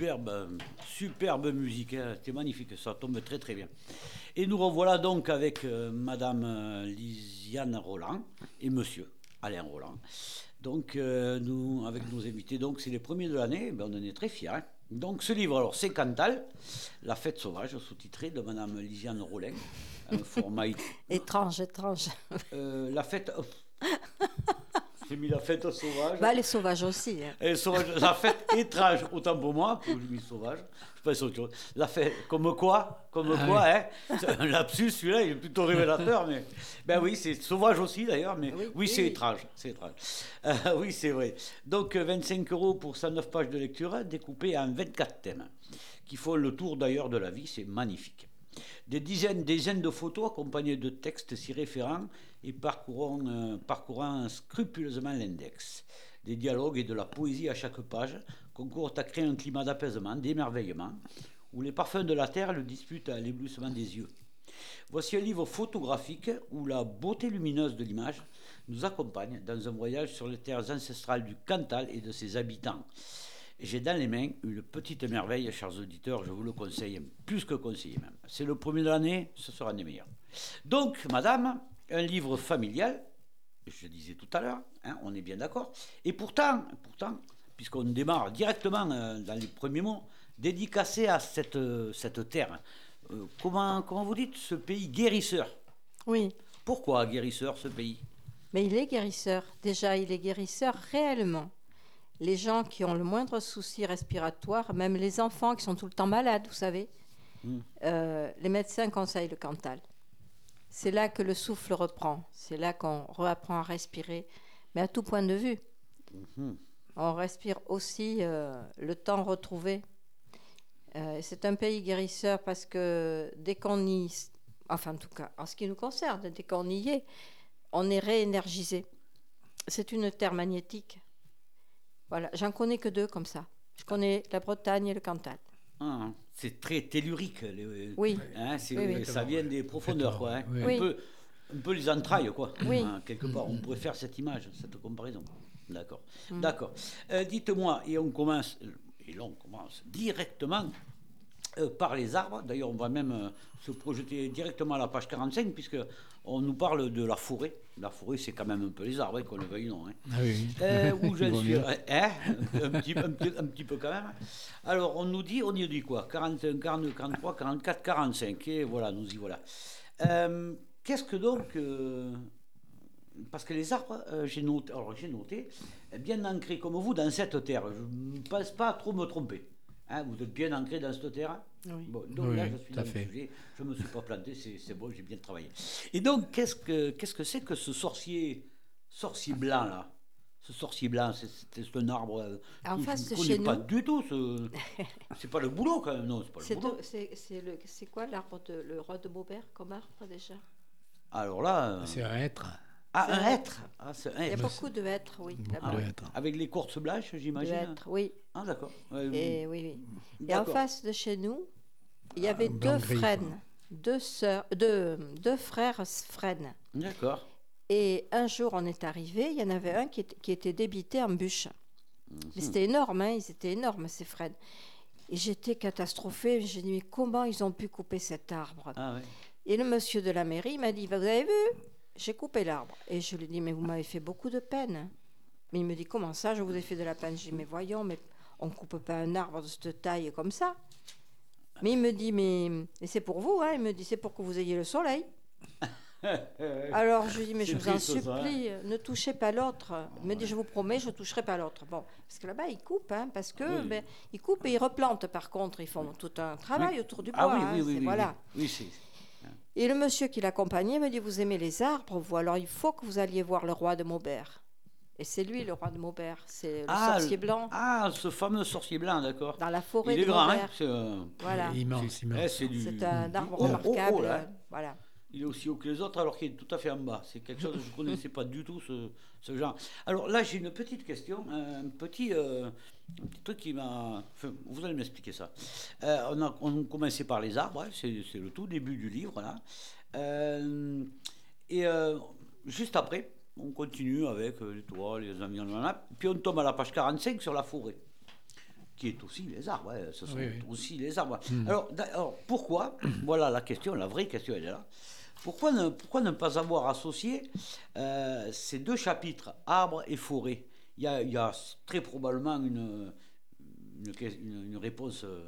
superbe, superbe musique. hein. C'était magnifique, ça tombe très très bien. Et nous revoilà donc avec euh, Madame euh, Lisiane Roland et Monsieur Alain Roland. Donc, euh, nous, avec nos invités, donc c'est les premiers de l'année, ben, on en est très fiers. hein. Donc, ce livre, alors, c'est Cantal, La fête sauvage, sous-titré de Madame Lisiane Rollin, un format Étrange, étrange. euh, la fête. J'ai mis la fête sauvage. Bah, les sauvages aussi. hein. Et sauvage, la fête étrange, autant pour moi, pour lui sauvage. Je pense autre chose. La fête, comme quoi, comme Ah quoi, hein. C'est un lapsus, celui-là, il est plutôt révélateur, mais. Ben oui, c'est sauvage aussi d'ailleurs, mais oui, Oui, c'est oui. étrange. C'est étrange. Euh, oui, c'est vrai. Donc euh, 25 euros pour 109 pages de lecture, découpées en 24 thèmes, qui font le tour d'ailleurs de la vie, c'est magnifique. Des dizaines, des dizaines de photos accompagnées de textes s'y référant et parcourant, euh, parcourant scrupuleusement l'index. Des dialogues et de la poésie à chaque page concourent à créer un climat d'apaisement, d'émerveillement, où les parfums de la terre le disputent à l'éblouissement des yeux. Voici un livre photographique où la beauté lumineuse de l'image nous accompagne dans un voyage sur les terres ancestrales du Cantal et de ses habitants. J'ai dans les mains une petite merveille, chers auditeurs, je vous le conseille, plus que conseillé même. C'est le premier de l'année, ce sera un des meilleurs. Donc, madame, un livre familial, je disais tout à l'heure, hein, on est bien d'accord. Et pourtant, pourtant puisqu'on démarre directement euh, dans les premiers mots, dédicacé à cette, euh, cette terre. Euh, comment, comment vous dites ce pays guérisseur? Oui, Pourquoi guérisseur ce pays? Mais il est guérisseur. Déjà, il est guérisseur réellement. Les gens qui ont le moindre souci respiratoire, même les enfants qui sont tout le temps malades, vous savez, euh, les médecins conseillent le Cantal. C'est là que le souffle reprend. C'est là qu'on réapprend à respirer, mais à tout point de vue. On respire aussi euh, le temps retrouvé. Euh, c'est un pays guérisseur parce que dès qu'on y, enfin en tout cas en ce qui nous concerne, dès qu'on y est, on est réénergisé. C'est une terre magnétique. Voilà, j'en connais que deux comme ça. Je connais la Bretagne et le Cantal. Ah, C'est très tellurique. Oui. Hein, c'est- Oui, oui. Ça vient des profondeurs, quoi. hein. Oui. Un, peu, un peu les entrailles, quoi. Oui. Hein, quelque part, on pourrait faire cette image, cette comparaison. D'accord. Mm. D'accord. Euh, Dites-moi, et on commence, et là on commence directement euh, par les arbres. D'ailleurs, on va même euh, se projeter directement à la page 45, puisque on nous parle de la forêt. La forêt, c'est quand même un peu les arbres, hein, qu'on le veuille ou non. hein. Ah oui. Euh, où je suis hein, un, petit, un, petit, un petit peu quand même. Alors, on nous dit, on y dit quoi? 41, 42, 43, 44, 45. Et voilà, nous y voilà. Euh, Qu'est-ce que donc. euh, parce que les arbres, euh, j'ai noté, alors j'ai noté, euh, bien ancrés comme vous dans cette terre. Je ne pense pas trop me tromper. Hein, vous êtes bien ancré dans cette terre Oui. Bon, donc Oui, là, je suis dans le sujet. Je ne me suis pas planté, c'est bon, j'ai bien travaillé. Et donc, qu'est-ce que c'est que ce sorcier, sorcier blanc là? Ce sorcier blanc, c'est- un arbre. euh, En que je face ne de connais chez pas nous. du tout. ce- C'est pas le boulot quand même, non, c'est quoi l'arbre de le roi de Beaubert comme arbre déjà? Alors là, euh, C'est un être. Ah, un hêtre. Ah, c'est un Il y a hêtre. beaucoup de hêtres, oui. Là-bas. Ah de ouais. hêtres. Avec l'écorce blanche, De j'imagine. hêtres, oui. Ah d'accord. Ouais, Et oui, oui. Et en D'accord. face de chez nous, il y avait un deux gris, frênes, deux sœurs, deux, deux frères frênes. D'accord. Et un jour, on est arrivé, il y en avait un qui, était- qui était débité en bûche. Mhm. Mais C'était énorme, hein, ils étaient énormes, ces frênes. Et j'étais catastrophée. J'ai dit, mais comment ils ont pu couper cet arbre? Ah ouais. Et le monsieur de la mairie m'a dit, vous avez vu J'ai coupé l'arbre. Et je lui ai dit, mais vous m'avez fait beaucoup de peine. Mais il me dit, comment ça, je vous ai fait de la peine? J'ai dit, mais voyons, mais on ne coupe pas un arbre de cette taille comme ça. Mais il me dit, mais, c'est pour vous, hein Il me dit, c'est pour que vous ayez le soleil. Alors je lui dis, mais je vous en ça, hein. supplie, ne touchez pas l'autre. Il me dit, je vous promets, je ne toucherai pas l'autre. Bon, parce que là-bas, ils coupent, hein, parce que Oui. ben, ils coupent et ils replantent, par contre. Ils font tout un travail autour du bois. Ah oui, hein, oui, voilà. oui. Et le monsieur qui l'accompagnait me dit Vous aimez les arbres, vous Alors il faut que vous alliez voir le roi de Maubert. Et c'est lui, le roi de Maubert. C'est le Ah, sorcier blanc Ah, ce fameux sorcier blanc, d'accord. dans la forêt Il est de grand, hein c'est, euh, Voilà. Immense, c'est- immense. eh, c'est du- un arbre remarquable. là. Voilà. Il est aussi haut que les autres, alors qu'il est tout à fait en bas. C'est quelque chose que je ne connaissais pas du tout, ce, ce genre. Alors là, j'ai une petite question, un petit, euh, un petit truc qui m'a... Enfin, vous allez m'expliquer ça. Euh, on, a, on a commencé par les arbres, hein, c'est le tout début du livre, là. Euh, et juste après, on continue avec les toits, les environnements, puis on tombe à la page 45 sur la forêt, qui est aussi les arbres. hein, ce sont Oui, oui. aussi les arbres. Alors, d'a- alors, pourquoi? Voilà la question, la vraie question, elle est là. Pourquoi ne, pourquoi ne pas avoir associé euh, ces deux chapitres, arbres et forêt? Il y, a, il y a très probablement une, réponse. euh,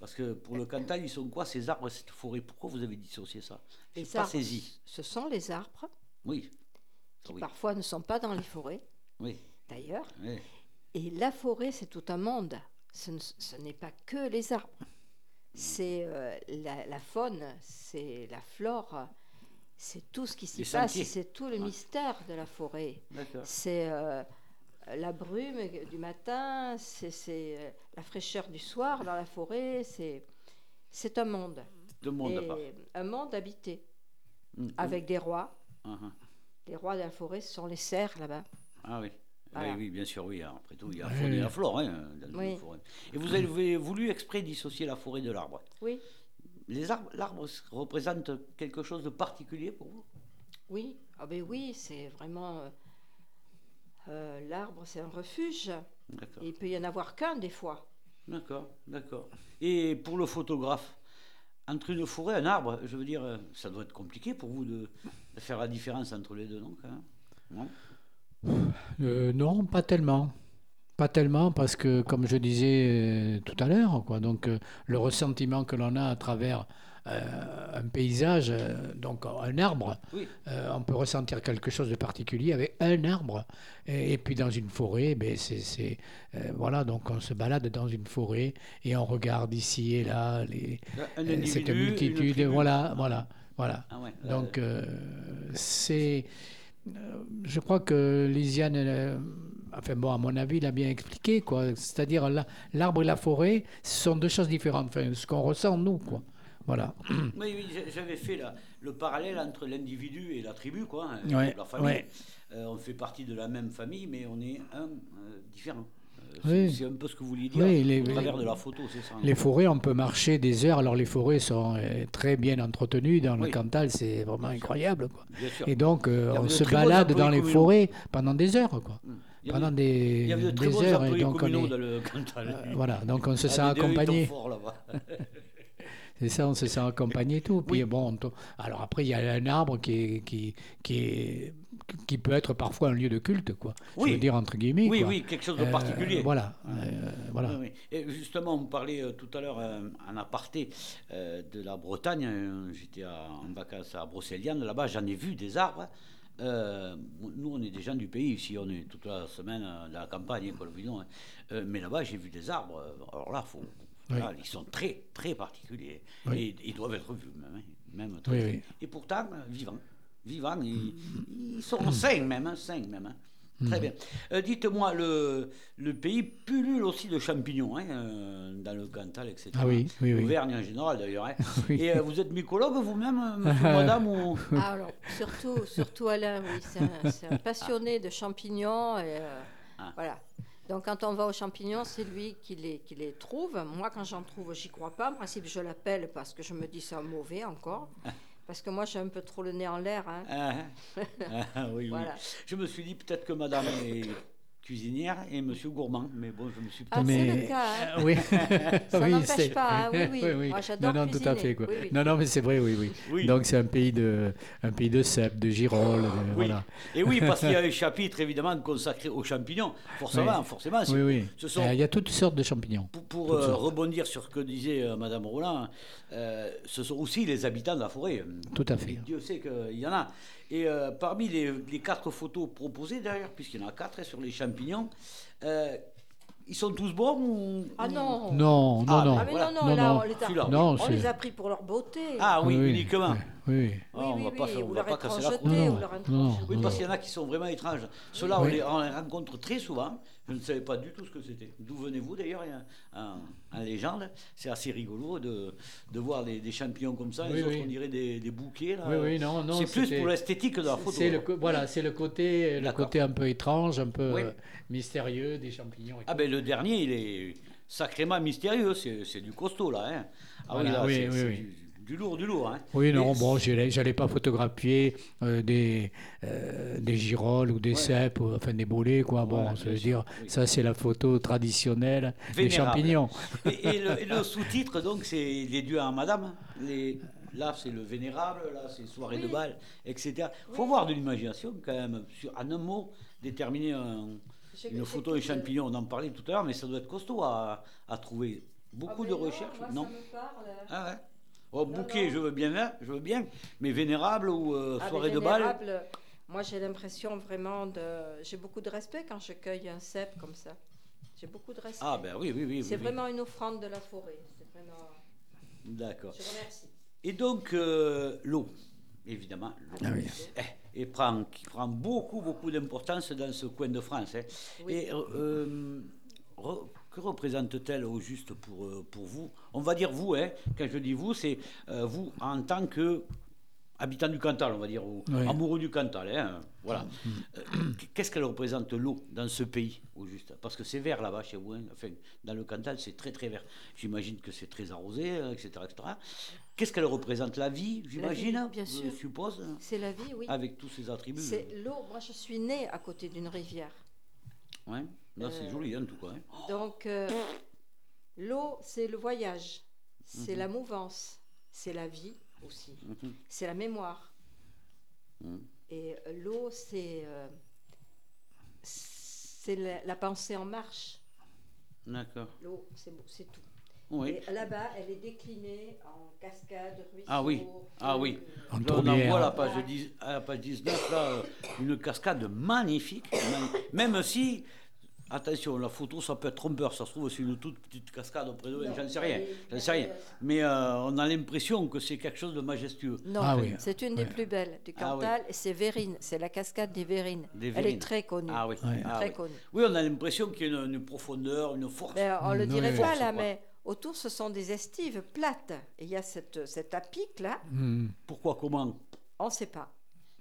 parce que pour le Cantal, ils sont quoi ces arbres et cette forêt? Pourquoi vous avez dissocié ça? Je n'ai pas arbres, saisi. Ce sont les arbres Oui. qui Oui. parfois ne sont pas dans les forêts, Oui. d'ailleurs. oui. Et la forêt, c'est tout un monde. Ce, ne- ce n'est pas que les arbres. C'est euh, la, la faune, c'est la flore, c'est tout ce qui s'y passe, c'est tout le mystère de la forêt. C'est euh, la brume du matin, c'est euh, la fraîcheur du soir dans la forêt, c'est un monde. Deux mondes à Et part. un monde habité, Mhm. avec des rois. Mhm. Les rois de la forêt, ce sont les cerfs là-bas. Ah oui. Voilà. Oui, oui, bien sûr, oui. Après tout, il y a la faune et la flore hein, dans une Oui. forêt. Et vous avez voulu exprès dissocier la forêt de l'arbre? Oui, Les arbres, l'arbre représente quelque chose de particulier pour vous? Oui, ah ben oui, c'est vraiment euh, euh, l'arbre, c'est un refuge. D'accord. Et il peut y en avoir qu'un des fois. D'accord, d'accord. Et pour le photographe, entre une forêt et un arbre, je veux dire, euh, ça doit être compliqué pour vous de, de faire la différence entre les deux, même? Non? Euh, non, pas tellement. Pas tellement parce que, comme je disais euh, tout à l'heure, quoi, donc euh, le ressentiment que l'on a à travers euh, un paysage, euh, donc un arbre, Oui. euh, on peut ressentir quelque chose de particulier avec un arbre. Et, et puis dans une forêt, ben c'est, c'est, voilà, donc on se balade dans une forêt et on regarde ici et là les, cette multitude. Voilà, voilà, voilà. Ah ouais, là, Donc, c'est. Je crois que Lisiane, enfin bon, à mon avis, l'a bien expliqué, quoi. C'est-à-dire la- l'arbre et la forêt, ce sont deux choses différentes. Enfin, ce qu'on ressent nous, quoi. Voilà. Oui, oui, j'a- j'avais fait la- le parallèle entre l'individu et la tribu, quoi, hein, Ouais, la famille. ouais. Euh, on fait partie de la même famille, mais on est un euh, différent. Euh, Oui. c'est, un peu ce que vous vouliez dire Oui, les- au travers les- de la photo, c'est ça. hein. Les forêts, on peut marcher des heures. Alors, les forêts sont très bien entretenues. Dans le. Cantal, c'est vraiment incroyable, quoi. Bien sûr. Et donc, Il on se balade dans les forêts pendant des heures, quoi. Il y avait- Pendant des, Il y avait de très bons heures. Et donc, on est- dans le Cantal. euh, voilà, donc on se Ah, sent accompagné. C'est ça, on se sent accompagné et tout. Puis bon, alors après, il y a un arbre qui, est, qui, qui, est, qui peut être parfois un lieu de culte, quoi. Je Oui. veux dire, entre guillemets. Oui, quoi. oui, quelque chose de Euh, particulier. voilà. euh, voilà. Oui. Et justement, on parlait euh, tout à l'heure en aparté de la Bretagne. J'étais en vacances à Brocéliande. Là-bas, j'en ai vu des arbres. Euh, nous, on est des gens du pays. Ici, on est toute la semaine euh, dans la campagne, quoi, le bidon, hein. Euh, mais là-bas, j'ai vu des arbres. Alors là, faut, Oui. là, ils sont très, très particuliers. Oui. Et ils doivent être vus, même. hein. Même très, Oui, très. oui. Et pourtant, vivants. Vivants. Ils, ils sont sains, même. hein, sains, même. hein. Très bien. Euh, Dites-moi, le, le pays pullule aussi de champignons, hein, euh, dans le Cantal, etc. Ah oui, oui, oui. Auvergne en général, d'ailleurs. hein. Oui. Et euh, vous êtes mycologue vous-même, monsieur, madame ou... Ah, alors, surtout, surtout Alain, oui, c'est un, passionné de champignons. Et, euh, Ah. Voilà. Donc, quand on va aux champignons, c'est lui qui les, qui les trouve. Moi, quand j'en trouve, j'y crois pas. En principe, je l'appelle parce que je me dis c'est un mauvais encore. Parce que moi, j'ai un peu trop le nez en l'air. hein. Ah, ah, ah, oui, oui. Voilà. Je me suis dit peut-être que madame est cuisinière et monsieur gourmand, mais bon, je me suis Ah, peut-être... c'est Mais- le cas. hein. Euh, oui. Ça Oui, n'empêche pas, hein, oui, oui. Moi, j'adore non, non, tout à cuisiner. fait. Quoi. Oui, oui. Non, non, mais c'est vrai, oui, oui. Oui. Donc, c'est un pays de, un pays de cèpes, de girolles. de- Oui. Voilà. Et oui, parce qu'il y a un chapitre évidemment consacré aux champignons. Forcément, Oui. forcément. Oui, oui. Ce sont Euh, Il y a toutes sortes de champignons. Pour, euh, rebondir sur ce que disait euh, Madame Roland, euh, ce sont aussi les habitants de la forêt. Tout à fait. Et Dieu sait qu'il y en a. Et euh, parmi les, les quatre photos proposées d'ailleurs, puisqu'il y en a quatre hein, sur les champignons, euh, ils sont tous bons ou... Ah non. Non, non, Ah, non. Ah, mais Voilà. non, non, Non, là, non. on les a, Non, on les a pris pour leur beauté. Ah oui, Oui, uniquement. Oui, oui. Ah, on oui, va oui, pas oui, faire- on ou va leur pas casser la étrangeté, croûte. Non, ou leur non, étrangeté. Oui, parce qu'il y en a qui sont vraiment étranges. Ceux-là, on, on les rencontre très souvent. Je ne savais pas du tout ce que c'était. D'où venez-vous d'ailleurs a un- En légende, c'est assez rigolo de, de voir des, des champignons comme ça. Oui, les autres, oui. on dirait des, des bouquets. Là. Oui, oui, non, non. c'est plus pour l'esthétique de la photo. C'est le, co- voilà, c'est le côté, le côté un peu étrange, un peu euh, mystérieux des champignons. et Ah ben le dernier, il est sacrément mystérieux. C'est du costaud là. Hein. Ah Voilà, là, oui, oui, c'est oui. du- Du lourd, du lourd. Hein. Oui, non, Et- bon, j'allais j'allais pas photographier euh, des, euh, des girolles ou des Ouais. cèpes, ou, enfin des bolets, quoi. Bon, ça dire, oui. c'est la photo traditionnelle des champignons. Et, et le, et le sous-titre, donc, c'est les dieux à madame. Les, là, c'est le vénérable, là, c'est soirée de bal, etc. Il faut voir de l'imagination, quand même, sur, en un mot, déterminer un- une photo tout, des champignons. On en parlait tout à l'heure, mais ça doit être costaud à, à trouver. Beaucoup Ah, de non, recherches, moi, non ça me parle. Ah ouais Oh, bouquet, non. je veux bien, hein, je veux bien, mais vénérable ou euh, Ah, soirée de bal vénérable, Moi, j'ai l'impression vraiment de. J'ai beaucoup de respect quand je cueille un cèpe comme ça. J'ai beaucoup de respect. Ah ben oui, oui, oui. c'est oui, oui. vraiment une offrande de la forêt. C'est vraiment. D'accord. Je remercie. Et donc, euh, l'eau, évidemment. l'eau. Ah oui. Eh, Et prend, qui prend beaucoup, beaucoup d'importance dans ce coin de France. hein. Oui. Et euh, euh, re- que représente-t-elle au juste pour, euh, pour vous? On va dire vous, hein. quand je dis vous, c'est euh, vous en tant que habitant du Cantal, on va dire, ou Oui. amoureux du Cantal. hein, voilà. Euh, Qu'est-ce qu'elle représente l'eau dans ce pays, au juste? Parce que c'est vert là-bas chez vous. hein. Enfin, dans le Cantal, c'est très très vert. J'imagine que c'est très arrosé, euh, etc. etc. Qu'est-ce qu'elle représente? La vie, j'imagine bien Je sûr. suppose, hein, C'est la vie, oui. avec tous ses attributs. C'est l'eau. Moi, je suis née à côté d'une rivière. Ouais. Là, c'est Euh, joli, en tout cas. hein. Donc, euh, l'eau, c'est le voyage, c'est la mouvance, c'est la vie aussi, Mhm. c'est la mémoire. Mhm. Et euh, l'eau, c'est euh, c'est la, la pensée en marche. D'accord. L'eau, c'est c'est tout. Oui. Et là-bas, elle est déclinée en cascades, ruisseaux. Ah oui, ah oui. En Là, on en voit à la page, 10 à la page 19, là, une cascade magnifique. Même si, attention, la photo, ça peut être trompeur. Ça se trouve, c'est une toute petite cascade auprès de J'en sais rien. J'en sais rien. Mais euh, on a l'impression que c'est quelque chose de majestueux. Non, Ah oui. c'est une des Ouais. plus belles du Ah oui. Cantal, c'est Vérine, c'est la cascade des Vérines. Des Elle est très connue. Ah oui. Ouais. ah très oui. connue. Oui, on a l'impression qu'il y a une, une profondeur, une force. Ben, on le dirait oui, pas oui. là, mais autour ce sont des estives plates. Et il y a cette, cet apic là, Hmm. Pourquoi, comment? On ne sait pas.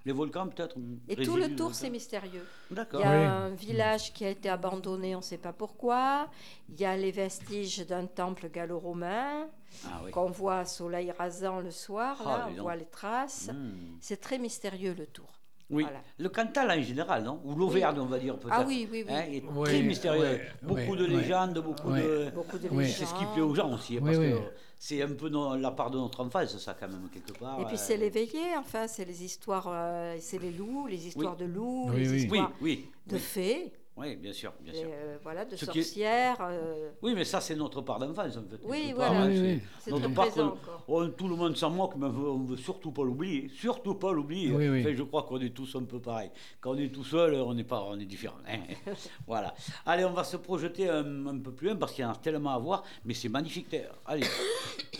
Les volcans, peut-être Et tout le tour, c'est mystérieux. Il y a Oui. un village qui a été abandonné, on ne sait pas pourquoi. Il y a les vestiges d'un temple gallo-romain Ah oui. qu'on voit à soleil rasant le soir. Ah, Là, on donc. voit les traces. Hmm. C'est très mystérieux le tour. Oui, Voilà. le Cantal en général, non? Ou l'Auvergne, on va dire peut-être. Ah oui, oui, oui. Hein, est Oui, très mystérieux. beaucoup de légendes, beaucoup de. Beaucoup de Oui. légendes. C'est ce qui plaît aux gens aussi, hein, Oui, parce oui. que c'est un peu no- la part de notre enfance, ça, quand même, quelque part. Et puis euh. c'est l'éveillé, enfin, c'est les histoires, euh, c'est les loups, les histoires de loups, Oui, les histoires oui, de oui, fées, oui, bien sûr, bien et, sûr. euh, voilà, de Ce qui est- sorcières. euh, Oui, mais ça, c'est notre part d'enfance, en fait. Oui, part, Oui, oui. C'est notre très part présent. Oh, tout le monde s'en moque, mais on veut, on veut surtout pas l'oublier. Surtout pas l'oublier. Oui, oui. Enfin, je crois qu'on est tous un peu pareil. Quand on est tout seul, on n'est pas, on est différent. hein. voilà. Allez, on va se projeter un, un peu plus loin parce qu'il y en a tellement à voir, mais c'est magnifique. Allez,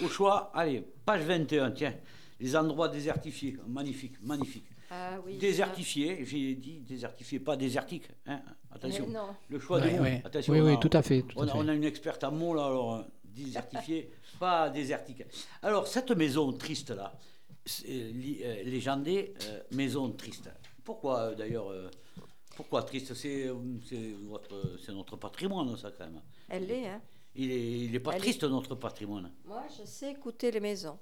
au choix, allez, page 21, tiens. Les endroits désertifiés, magnifique, magnifique. Ah oui. Désertifiés, j'ai dit désertifiés, pas désertiques. Hein. Attention, le choix Ouais, des mots. ouais. Attention, Oui, on oui, tout à fait. tout à on a, fait. on a une experte en mots, là, alors, euh, désertifié, pas désertique. Alors, cette maison triste, là, c'est, euh, euh, légendée, euh, maison triste. Pourquoi, euh, d'ailleurs, euh, pourquoi triste? C'est, notre patrimoine, ça, quand même. Elle l'est, hein. Il est, il est pas Elle est- triste, notre patrimoine. Moi, je sais écouter les maisons.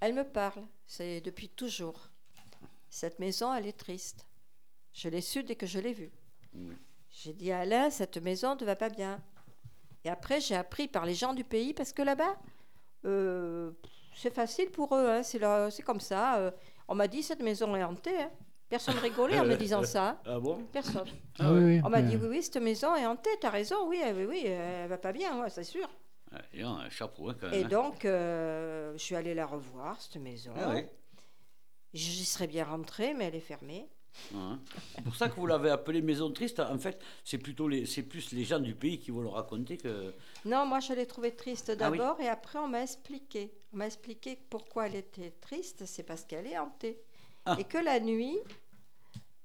Elle me parle, c'est depuis toujours. Cette maison, elle est triste. Je l'ai su dès que je l'ai vue. Oui. J'ai dit à Alain, cette maison ne va pas bien. Et après, j'ai appris par les gens du pays, parce que là-bas, euh, c'est facile pour eux, hein, c'est leur- c'est comme ça. euh. on m'a dit, cette maison est hantée. hein. Personne rigolait en me disant ça. Ah bon? Personne. Ah oui, oui. On m'a dit, oui, oui, cette maison est hantée, t'as raison, oui, euh, oui, oui, elle va pas bien, ouais, c'est sûr. Ah, et un chapeau, hein, quand même. Et hein. donc, euh, je suis allée la revoir, cette maison. Ah ouais. J'y serais bien rentrée, mais elle est fermée. Hein. C'est pour ça que vous l'avez appelée maison triste. En fait, c'est plutôt les, c'est plus les gens du pays qui vont le raconter que. Non, moi, je l'ai trouvée triste Ah oui. d'abord, et après, on m'a expliqué. On m'a expliqué pourquoi elle était triste, c'est parce qu'elle est hantée. Ah. Et que la nuit,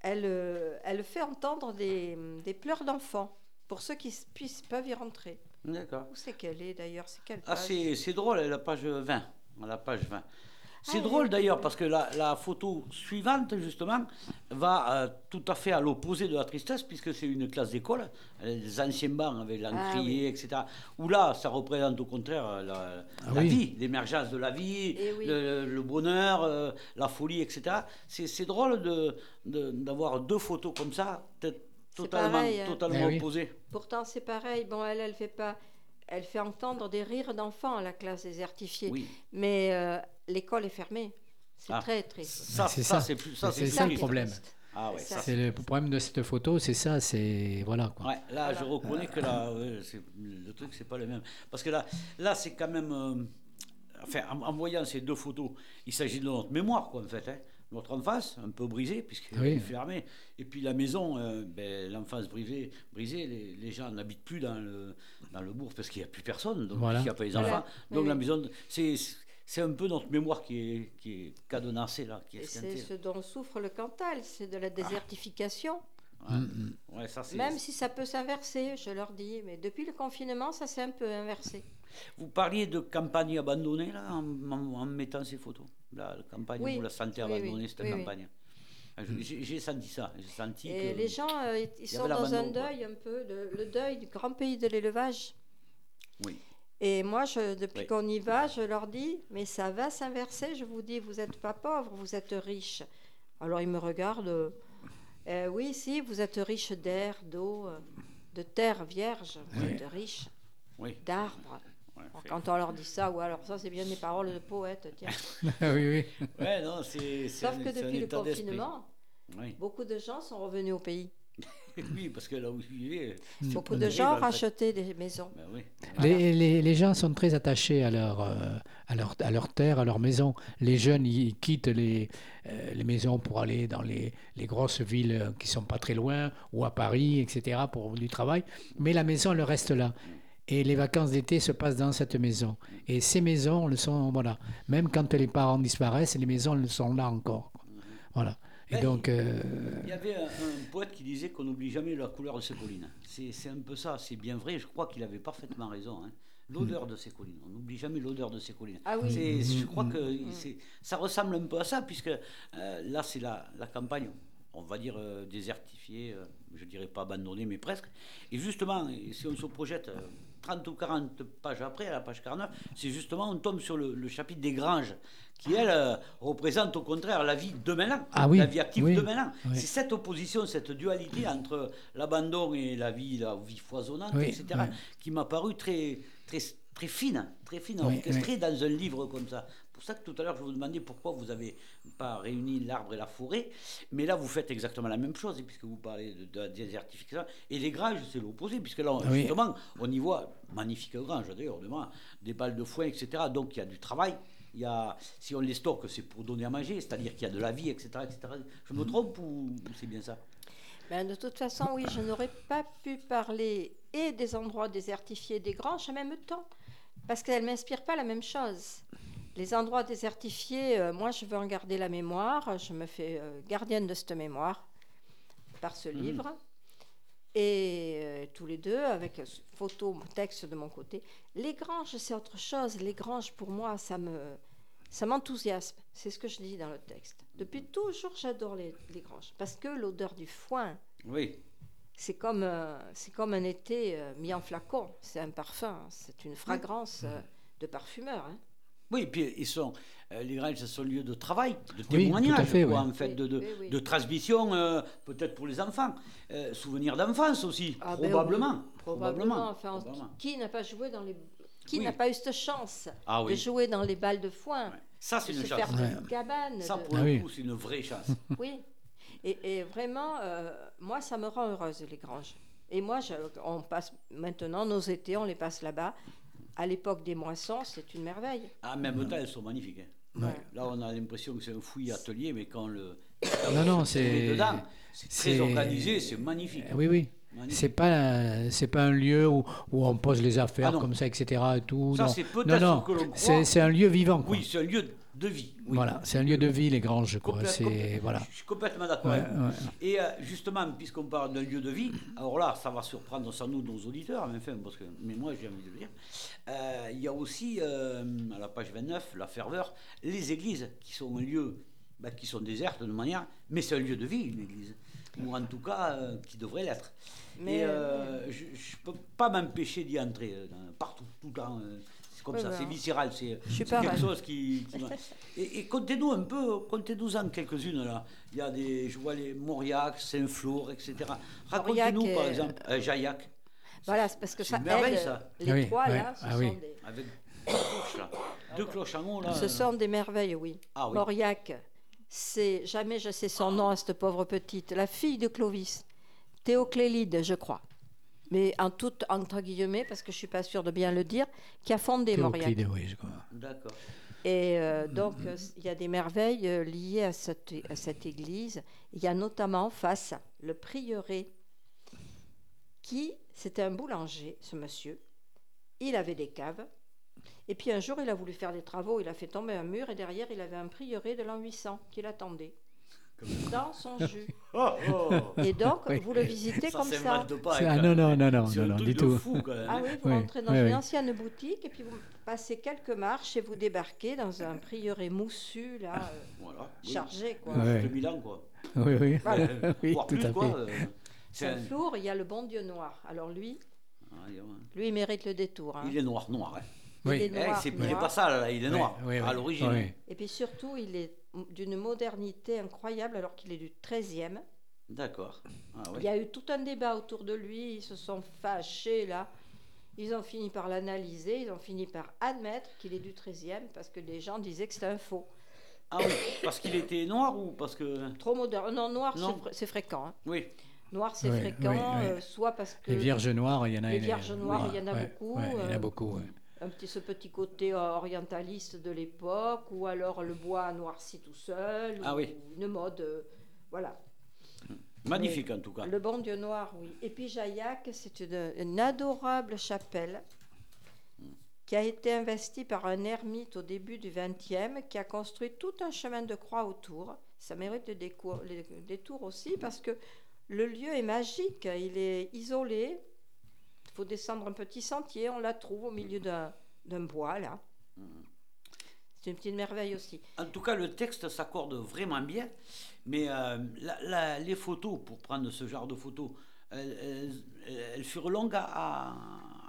elle, euh, elle fait entendre des, des pleurs d'enfants, pour ceux qui puissent, peuvent y rentrer. D'accord. Où c'est qu'elle est d'ailleurs? C'est quelle Ah, page? c'est, c'est drôle, la page 20. À la page 20. C'est drôle d'ailleurs parce que la, la photo suivante, justement, va euh, tout à fait à l'opposé de la tristesse puisque c'est une classe d'école, euh, les anciens bancs avec l'encrier, Ah, etc. Où là, ça représente au contraire euh, la, Ah la oui. vie, l'émergence de la vie, Eh oui. le, le bonheur, euh, la folie, etc. C'est drôle de- de- d'avoir deux photos comme ça, totalement, pareil, hein. totalement Eh oui. opposées. Pourtant, c'est pareil. Bon, elle, elle fait pas. Elle fait entendre des rires d'enfants à la classe désertifiée. Oui. Mais euh, l'école est fermée. C'est Ah. très triste. Ça, C'est ça, ça. c'est ça, le problème. Ah ouais, C'est le problème de cette photo, c'est ça, c'est voilà quoi. Ouais, là, je reconnais que là, ouais, le truc, c'est pas le même. Parce que là, là c'est quand même. euh, enfin, en, en voyant ces deux photos, il s'agit de notre mémoire, quoi, en fait. hein. Notre enfance, un peu brisée, puisqu'elle Oui. est fermée. Et puis la maison, euh, ben, l'enfance brisée, brisée les, les gens n'habitent plus dans le, dans le bourg parce qu'il n'y a plus personne, donc Voilà. il n'y a pas les Voilà. enfants. Donc Oui, la maison, c'est. C'est un peu notre mémoire qui est, qui est cadenassée, là, qui est Et c'est ce dont souffre le Cantal, c'est de la désertification. Ouais. Mm, Ouais, ça, c'est- Même si ça peut s'inverser, je leur dis. Mais depuis le confinement, ça s'est un peu inversé. Vous parliez de campagne abandonnée là, en, en- en mettant ces photos. La, la campagne Oui, où la santé oui, abandonnée, oui, cette oui, oui. campagne. Ah, J'ai senti ça. J'ai senti Et que- les gens, euh, ils sont dans un quoi. deuil un peu, le deuil du grand pays de l'élevage. Oui. Et moi, je, depuis Oui. qu'on y va, je leur dis, mais ça va s'inverser. Je vous dis, vous n'êtes pas pauvres, vous êtes riches. Alors ils me regardent. euh, oui, si, vous êtes riches d'air, d'eau, euh, de terre vierge. Vous Oui. êtes riches Oui. d'arbres. Alors, Quand on leur dit ça, ou alors ça, c'est bien des paroles de poète. Tiens. oui, oui. Ouais, non, c'est. c'est Sauf un- que c'est un depuis le confinement, Oui. beaucoup de gens sont revenus au pays. oui, parce que là où je vivais. Beaucoup de gens rachetaient des maisons. Ben oui. Les, les- les gens sont très attachés à leur, euh, à leur, à leur terre, à leur maison. Les jeunes, ils quittent les, euh, les maisons pour aller dans les, les grosses villes qui sont pas très loin, ou à Paris, etc., pour du travail. Mais la maison, elle reste là. Et les vacances d'été se passent dans cette maison. Et ces maisons, elles sont, voilà, même quand les parents disparaissent, les maisons, elles sont là encore. Voilà. Et Ben, donc, euh, Il y avait un, un poète qui disait qu'on n'oublie jamais la couleur de ses collines. C'est un peu ça, c'est bien vrai. Je crois qu'il avait parfaitement raison. hein. L'odeur de ces collines. On n'oublie jamais l'odeur de ces collines. Ah oui. C'est- Je crois que c'est- ça ressemble un peu à ça, puisque euh, là, c'est la, la campagne, on va dire euh, désertifiée, euh, je dirais pas abandonnée, mais presque. Et justement, si on se projette euh, 30 ou 40 pages après, à la page 49, c'est justement, on tombe sur le, le chapitre des granges, qui, elle, euh, représente au contraire la vie de maintenant, Ah oui, la vie active oui, de oui. C'est cette opposition, cette dualité entre l'abandon et la vie, la vie foisonnante, etc., qui m'a paru très, très, très fine, très fine, orchestrée dans un livre comme ça. Pour ça que tout à l'heure, je vous demandais pourquoi vous n'avez pas réuni l'arbre et la forêt. Mais là, vous faites exactement la même chose, et puisque vous parlez de, de la désertification. Et les granges, c'est l'opposé, puisque là, Oui. justement, on y voit, magnifique grange d'ailleurs, demain, des balles de foin, etc. Donc, il y a du travail. Il y a, si on les stocke, c'est pour donner à manger, c'est-à-dire qu'il y a de la vie, etc. etc. Je me trompe ou c'est bien ça? Ben, de toute façon, oui, je n'aurais pas pu parler et des endroits désertifiés des granges en même temps, parce qu'elles ne m'inspirent pas la même chose. Les endroits désertifiés, euh, moi, je veux en garder la mémoire, je me fais euh, gardienne de cette mémoire par ce livre. Et euh, tous les deux, avec euh, photo, texte de mon côté. Les granges, c'est autre chose. Les granges, pour moi, ça me, ça m'enthousiasme. C'est ce que je dis dans le texte. Depuis toujours, j'adore les, les granges. Parce que l'odeur du foin, Oui. c'est comme, euh, c'est comme un été euh, mis en flacon. C'est un parfum, c'est une fragrance euh, de parfumeur. hein. Oui, et puis ils sont, euh, les granges, ce sont lieux de travail, de Oui, témoignage, tout à fait, quoi, oui. en fait, Oui, de, de, oui, oui. de transmission, euh, peut-être pour les enfants. Euh, souvenirs d'enfance aussi, Ah ben probablement. oui, probablement. Enfin, on- probablement. qui n'a pas joué dans les, qui Oui. n'a pas eu cette chance Ah de jouer dans les balles de foin, Ouais. Ça, c'est une chance. faire Ouais. une cabane. Ça, de- pour Ah le coup, c'est une vraie chance. Oui. Et, et vraiment, euh, moi, ça me rend heureuse, les granges. Et moi, je- on passe maintenant nos étés, on les passe là-bas. À l'époque des moissons, c'est une merveille. En même temps, elles sont magnifiques. hein. Ouais. Là, on a l'impression que c'est un fouillis atelier, mais quand le. Non, non, on se met c'est- dedans, c'est très organisé, c'est magnifique. Euh, Oui, oui. C'est pas, c'est pas un lieu où, où on pose les affaires Ah non. comme ça, etc. Et tout. Ça, non. c'est peut-être non, non. ce que l'on croit. C'est, c'est un lieu vivant. Quoi. Oui, c'est un lieu de vie. oui. Voilà, c'est un lieu de vie, les granges. Quoi. C'est, complè- voilà. Je suis complètement d'accord Ouais, ouais. Et euh, justement, puisqu'on parle d'un lieu de vie, alors là, ça va surprendre sans nous nos auditeurs, mais, enfin, parce que, mais moi j'ai envie de le dire. Euh, il y a aussi, euh, à la page 29, la ferveur, les églises qui sont un lieu, bah, qui sont désertes de manière, mais c'est un lieu de vie, une église. Ou en tout cas, euh, qui devrait l'être. Mais, Et euh, je ne peux pas m'empêcher d'y entrer, euh, partout, tout le temps. Euh, c'est comme Oui, ça, bah, c'est viscéral, c'est quelque chose qui. et, et contez-nous un peu, contez-nous-en quelques-unes là. Il y a des, je vois les Mauriac, Saint-Flour, etc. Racontez-nous par est- exemple euh, Jaillac, Voilà, c'est parce que ça une merveille, aide. ça. Les Ah oui, trois, ouais, là, ce ah sont oui. des... avec deux cloches là, deux cloches en haut là. Ce sont des merveilles, oui. Ah oui. Mauriac, c'est jamais je sais son nom à cette pauvre petite, la fille de Clovis, Théoclélide, je crois. Mais en tout entre guillemets, parce que je suis pas sûre de bien le dire, qui a fondé Mauriac. Oui. D'accord. Et euh, donc, euh, il y a des merveilles euh, liées à cette, à cette église. Il y a notamment en face le prieuré, qui, c'était un boulanger, ce monsieur. Il avait des caves. Et puis un jour, il a voulu faire des travaux, il a fait tomber un mur, et derrière, il avait un prieuré de l'an 800 qui l'attendait. Dans son jus. Oh, oh. Et donc, Oui. vous le visitez ça comme ça. ah, non, non, non, non, non, non, du de tout. fou quand même. Ah oui, vous Oui, rentrez dans oui, une oui. ancienne boutique et puis vous passez quelques marches et vous débarquez dans un prieuré moussu, là, euh, Voilà. oui. chargé, quoi. 2000 ans quoi. Oui, oui. Voilà. Oui, tout plus à quoi. fait. euh, c'est un- Saint-Flour, il y a le bon Dieu noir. Alors lui, Ah, lui, il mérite le détour. hein. Il est noir, noir. hein. Il Oui. est Eh, noir, c'est il est noir. pas ça là, il est noir Oui, oui, à l'origine. Oui. Et puis surtout, il est d'une modernité incroyable alors qu'il est du 13e. D'accord. Ah, Il y a eu tout un débat autour de lui, ils se sont fâchés là. Ils ont fini par l'analyser, ils ont fini par admettre qu'il est du 13e parce que les gens disaient que c'était un faux. Ah oui, parce qu'il était noir ou parce que. Trop moderne. Non, noir, Non. c'est fr- c'est fréquent. hein. Oui. Noir, c'est Oui, fréquent, oui, oui. euh, soit parce que Les vierges noires, il y en a Les vierges noires, il y en a beaucoup, il y en a beaucoup. Un petit, ce petit côté euh, orientaliste de l'époque, ou alors le bois noirci tout seul, Ah ou oui. une mode. euh, voilà. Magnifique en tout cas. Le bon Dieu noir, oui. Et puis Jaillac, c'est une, une adorable chapelle qui a été investie par un ermite au début du XXe, qui a construit tout un chemin de croix autour. Ça mérite le décour- le détour aussi parce que le lieu est magique, il est isolé. Il faut descendre un petit sentier, on la trouve au milieu d'un d'un bois là. C'est une petite merveille aussi. En tout cas, le texte s'accorde vraiment bien, mais euh, la- la- les photos, pour prendre ce genre de photos, elles, elles- elles furent longues à, à-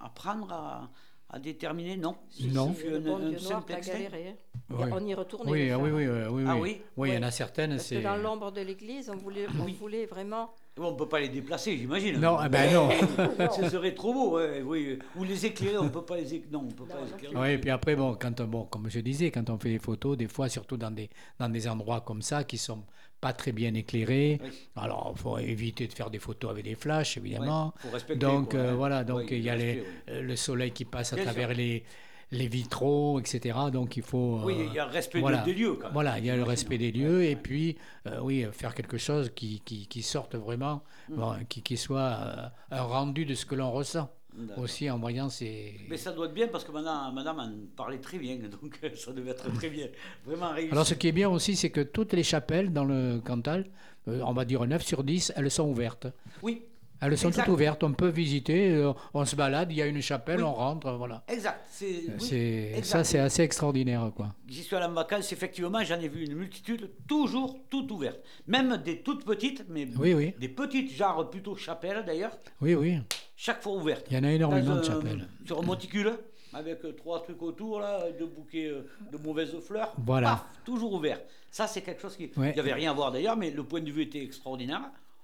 à prendre, à, à déterminer, non? Non. Le un, bon un noir galéré. hein. Oui. On y retournait. Oui, ah oui, oui, oui, oui, Ah oui? oui Oui, il y en a certaines, Parce que c'est... dans l'ombre de l'église, on voulait, on voulait vraiment. On ne peut pas les déplacer, j'imagine. Non, ah ben non. Ce serait trop beau, ouais, oui. Ou les éclairer, on ne peut pas les éclairer. Non, on peut pas Non, les non. éclairer. Oui, et puis après, bon, quand, on- bon, comme je disais, quand on fait des photos, des fois, surtout dans des, dans des endroits comme ça, qui sont pas très bien éclairés, Oui. alors il faut éviter de faire des photos avec des flashs, évidemment. Ouais, faut respecter, donc quoi, euh, hein. voilà, donc il y a les- euh, le soleil qui passe à Bien travers sûr. les, les vitraux, etc. Donc il faut... Oui, euh, il y a le respect de- voilà. des lieux, quand même. Voilà, il y a le respect des lieux, et puis, euh, oui, faire quelque chose qui, qui, qui sorte vraiment, Mm. bon, qui, qui soit euh, un rendu de ce que l'on ressent. Aussi en voyant ces... Mais ça doit être bien parce que madame, madame en parlait très bien, donc euh, ça devait être très bien. Vraiment réussi. Alors ce qui est bien aussi, c'est que toutes les chapelles dans le Cantal, euh, on va dire 9 sur 10, elles sont ouvertes. Oui, Elles sont Exact. toutes ouvertes, on peut visiter, euh, on se balade, il y a une chapelle, Oui. on rentre, voilà. exact. C'est, oui, exact. ça, c'est assez extraordinaire, quoi. J'y suis allé en vacances, effectivement, j'en ai vu une multitude, toujours toutes ouvertes. Même des toutes petites, mais Oui, des petites, genre plutôt chapelles d'ailleurs, oui, oui. chaque fois ouvertes. Il y en a énormément Dans de chapelles. Sur un monticule, avec euh, trois trucs autour, là, deux bouquets euh, de mauvaises fleurs. Voilà. Paf, toujours ouvert. Ça, c'est quelque chose qui. Ouais. Il n'y avait rien à voir d'ailleurs, mais le point de vue était extraordinaire.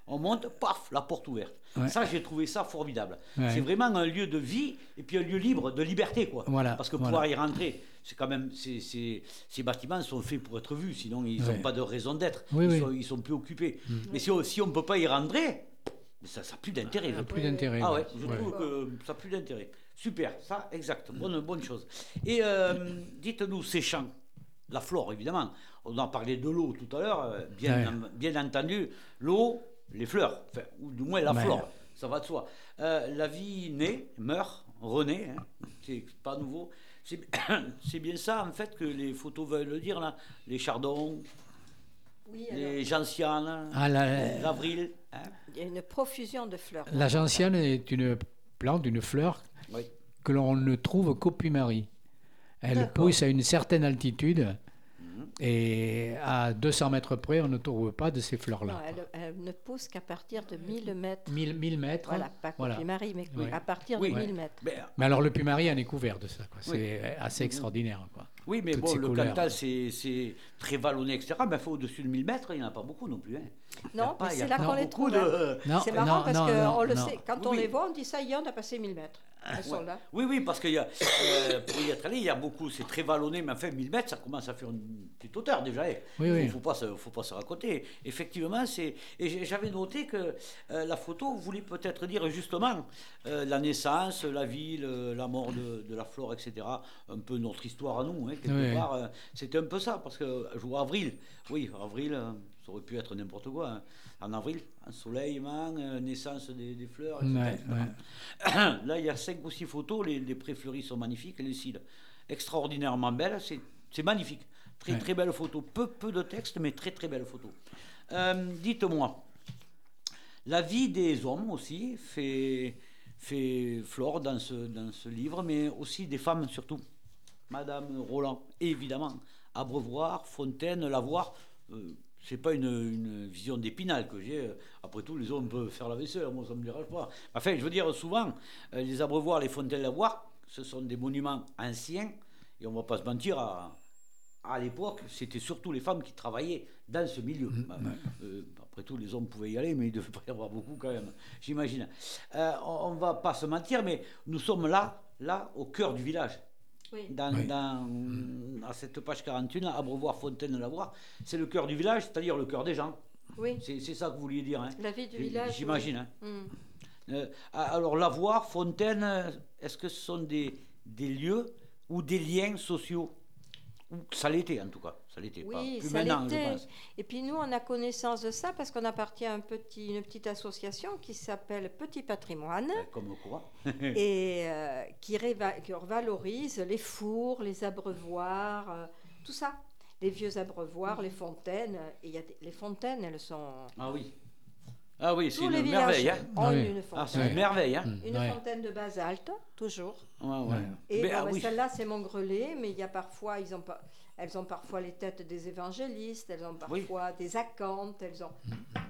On monte, paf, la porte ouverte. Ouais. Ça, j'ai trouvé ça formidable. Ouais. C'est vraiment un lieu de vie et puis un lieu libre, de liberté, quoi. Voilà, Parce que voilà. pouvoir y rentrer, c'est quand même. ces bâtiments sont faits pour être vus, sinon ils n'ont Ouais. pas de raison d'être. Oui, ils, oui. Mm. Sont, ils sont plus occupés. Mais si on si ne peut pas y rentrer, ça n'a plus d'intérêt. Il y a je plus d'intérêt. ah ouais. je trouve que ça n'a plus d'intérêt. Super, ça, exact. Bonne, bonne chose. Et euh, dites-nous, ces champs, la flore, évidemment. On a parlé de l'eau tout à l'heure. euh, bien entendu, l'eau, les fleurs, enfin, ou du moins la Ouais. flore. ça va de soi. Euh, la vie naît, meurt, renaît, hein, c'est pas nouveau. C'est bien ça, en fait, que les photos veulent dire, là. Les chardons, Oui, alors, les gentianes, Ah, la, l'avril. hein. il y a une profusion de fleurs. la gentiane est une plante, une fleur Oui. que l'on ne trouve qu'au Puy-Marie. Elle pousse à une certaine altitude et à 200 mètres près, on ne trouve pas de ces fleurs-là. elle, elle ne pousse qu'à partir de 1000 mètres. 1000, 1000 mètres. Voilà, pas Voilà. Marie, mais à partir Oui. de Ouais. 1000 mètres. Ben, Mais alors le Puy-Marie en est couvert de ça. quoi. Oui. C'est assez extraordinaire. Quoi. oui, mais Toutes bon, le couleurs. Cantal, c'est c'est très vallonné, etc. Mais faut au-dessus de 1000 mètres, il n'y en a pas beaucoup non plus. Hein. Non, c'est là qu'on les trouve. hein. de- C'est marrant non, parce non, non, qu'on le non. sait. Quand Oui, on les voit, on dit ça y est, on a passé 1000 mètres. Elles sont là. Oui, oui, parce qu'il y a, euh, pour y être allé, il y a beaucoup, c'est très vallonné, mais enfin, 1000 mètres, ça commence à faire une petite hauteur déjà. Il Oui, faut, oui. faut pas se, faut pas se raconter. Effectivement, c'est. Et j'avais noté que euh, la photo voulait peut-être dire justement euh, la naissance, la vie, le- la mort de, de la flore, etc. Un peu notre histoire à nous, hein, quelque Oui. part. euh, C'était un peu ça, parce que je vois avril. Oui, avril, ça aurait pu être n'importe quoi. hein. En avril, ensoleillement, euh, naissance des, des fleurs, etc. Ouais, etc. ouais. Là, il y a cinq ou six photos. Les, les sont magnifiques. Les cils, extraordinairement belles. C'est, c'est magnifique. Très, Ouais. très belle photo. Peu, peu de texte, mais très, très belle photo. Euh, dites-moi, la vie des hommes aussi fait, fait flore dans ce, dans ce livre, mais aussi des femmes surtout. Madame Roland, évidemment. Abreuvoir, Fontaine, Lavoir. Euh, c'est pas une, une vision d'épinal que j'ai. Après tout, les hommes peuvent faire la vaisselle, moi ça me dérange pas. Enfin, je veux dire, souvent, euh, les abreuvoirs, les fontaines Lavoir, ce sont des monuments anciens, et on va pas se mentir, à, à l'époque, c'était surtout les femmes qui travaillaient dans ce milieu. Bah, euh, après tout, les hommes pouvaient y aller, mais il devait pas y avoir beaucoup quand même, j'imagine. Euh, on, on va pas se mentir, mais nous sommes là, là, au cœur du village. Oui. Dans, dans- à cette page 41, là, Abreuvoir, Fontaine, Lavoir, c'est le cœur du village, c'est-à-dire le cœur des gens. Oui. C'est c'est ça que vous vouliez dire, hein La vie du village. J'imagine. hein. Mm. Euh, alors, Lavoir, Fontaine, est-ce que ce sont des, des lieux ou des liens sociaux? Ou Ça l'était en tout cas. Ça l'était pas. Oui, Plus ça maintenant, je l'était. pense. Et puis nous, on a connaissance de ça parce qu'on appartient à un petit, une petite association qui s'appelle Petit Patrimoine Euh, Comme quoi. et euh, qui, réva- qui valorise les fours, les abreuvoirs, euh, tout ça. Les vieux abreuvoirs, les fontaines. Et il y a des- les fontaines, elles sont. Ah oui. Ah oui, c'est Tous les une villages merveille. Hein ont Oui. une ah, c'est fontaine. une merveille. Hein Une Ouais. fontaine de basalte, toujours. Ouais, ouais. Ouais. Et Mais, bon, ah ben, oui. celle-là, c'est mon grelet, mais il y a parfois, ils ont pas, elles ont parfois les têtes des évangélistes, elles ont Oui. parfois des acanthes, elles ont.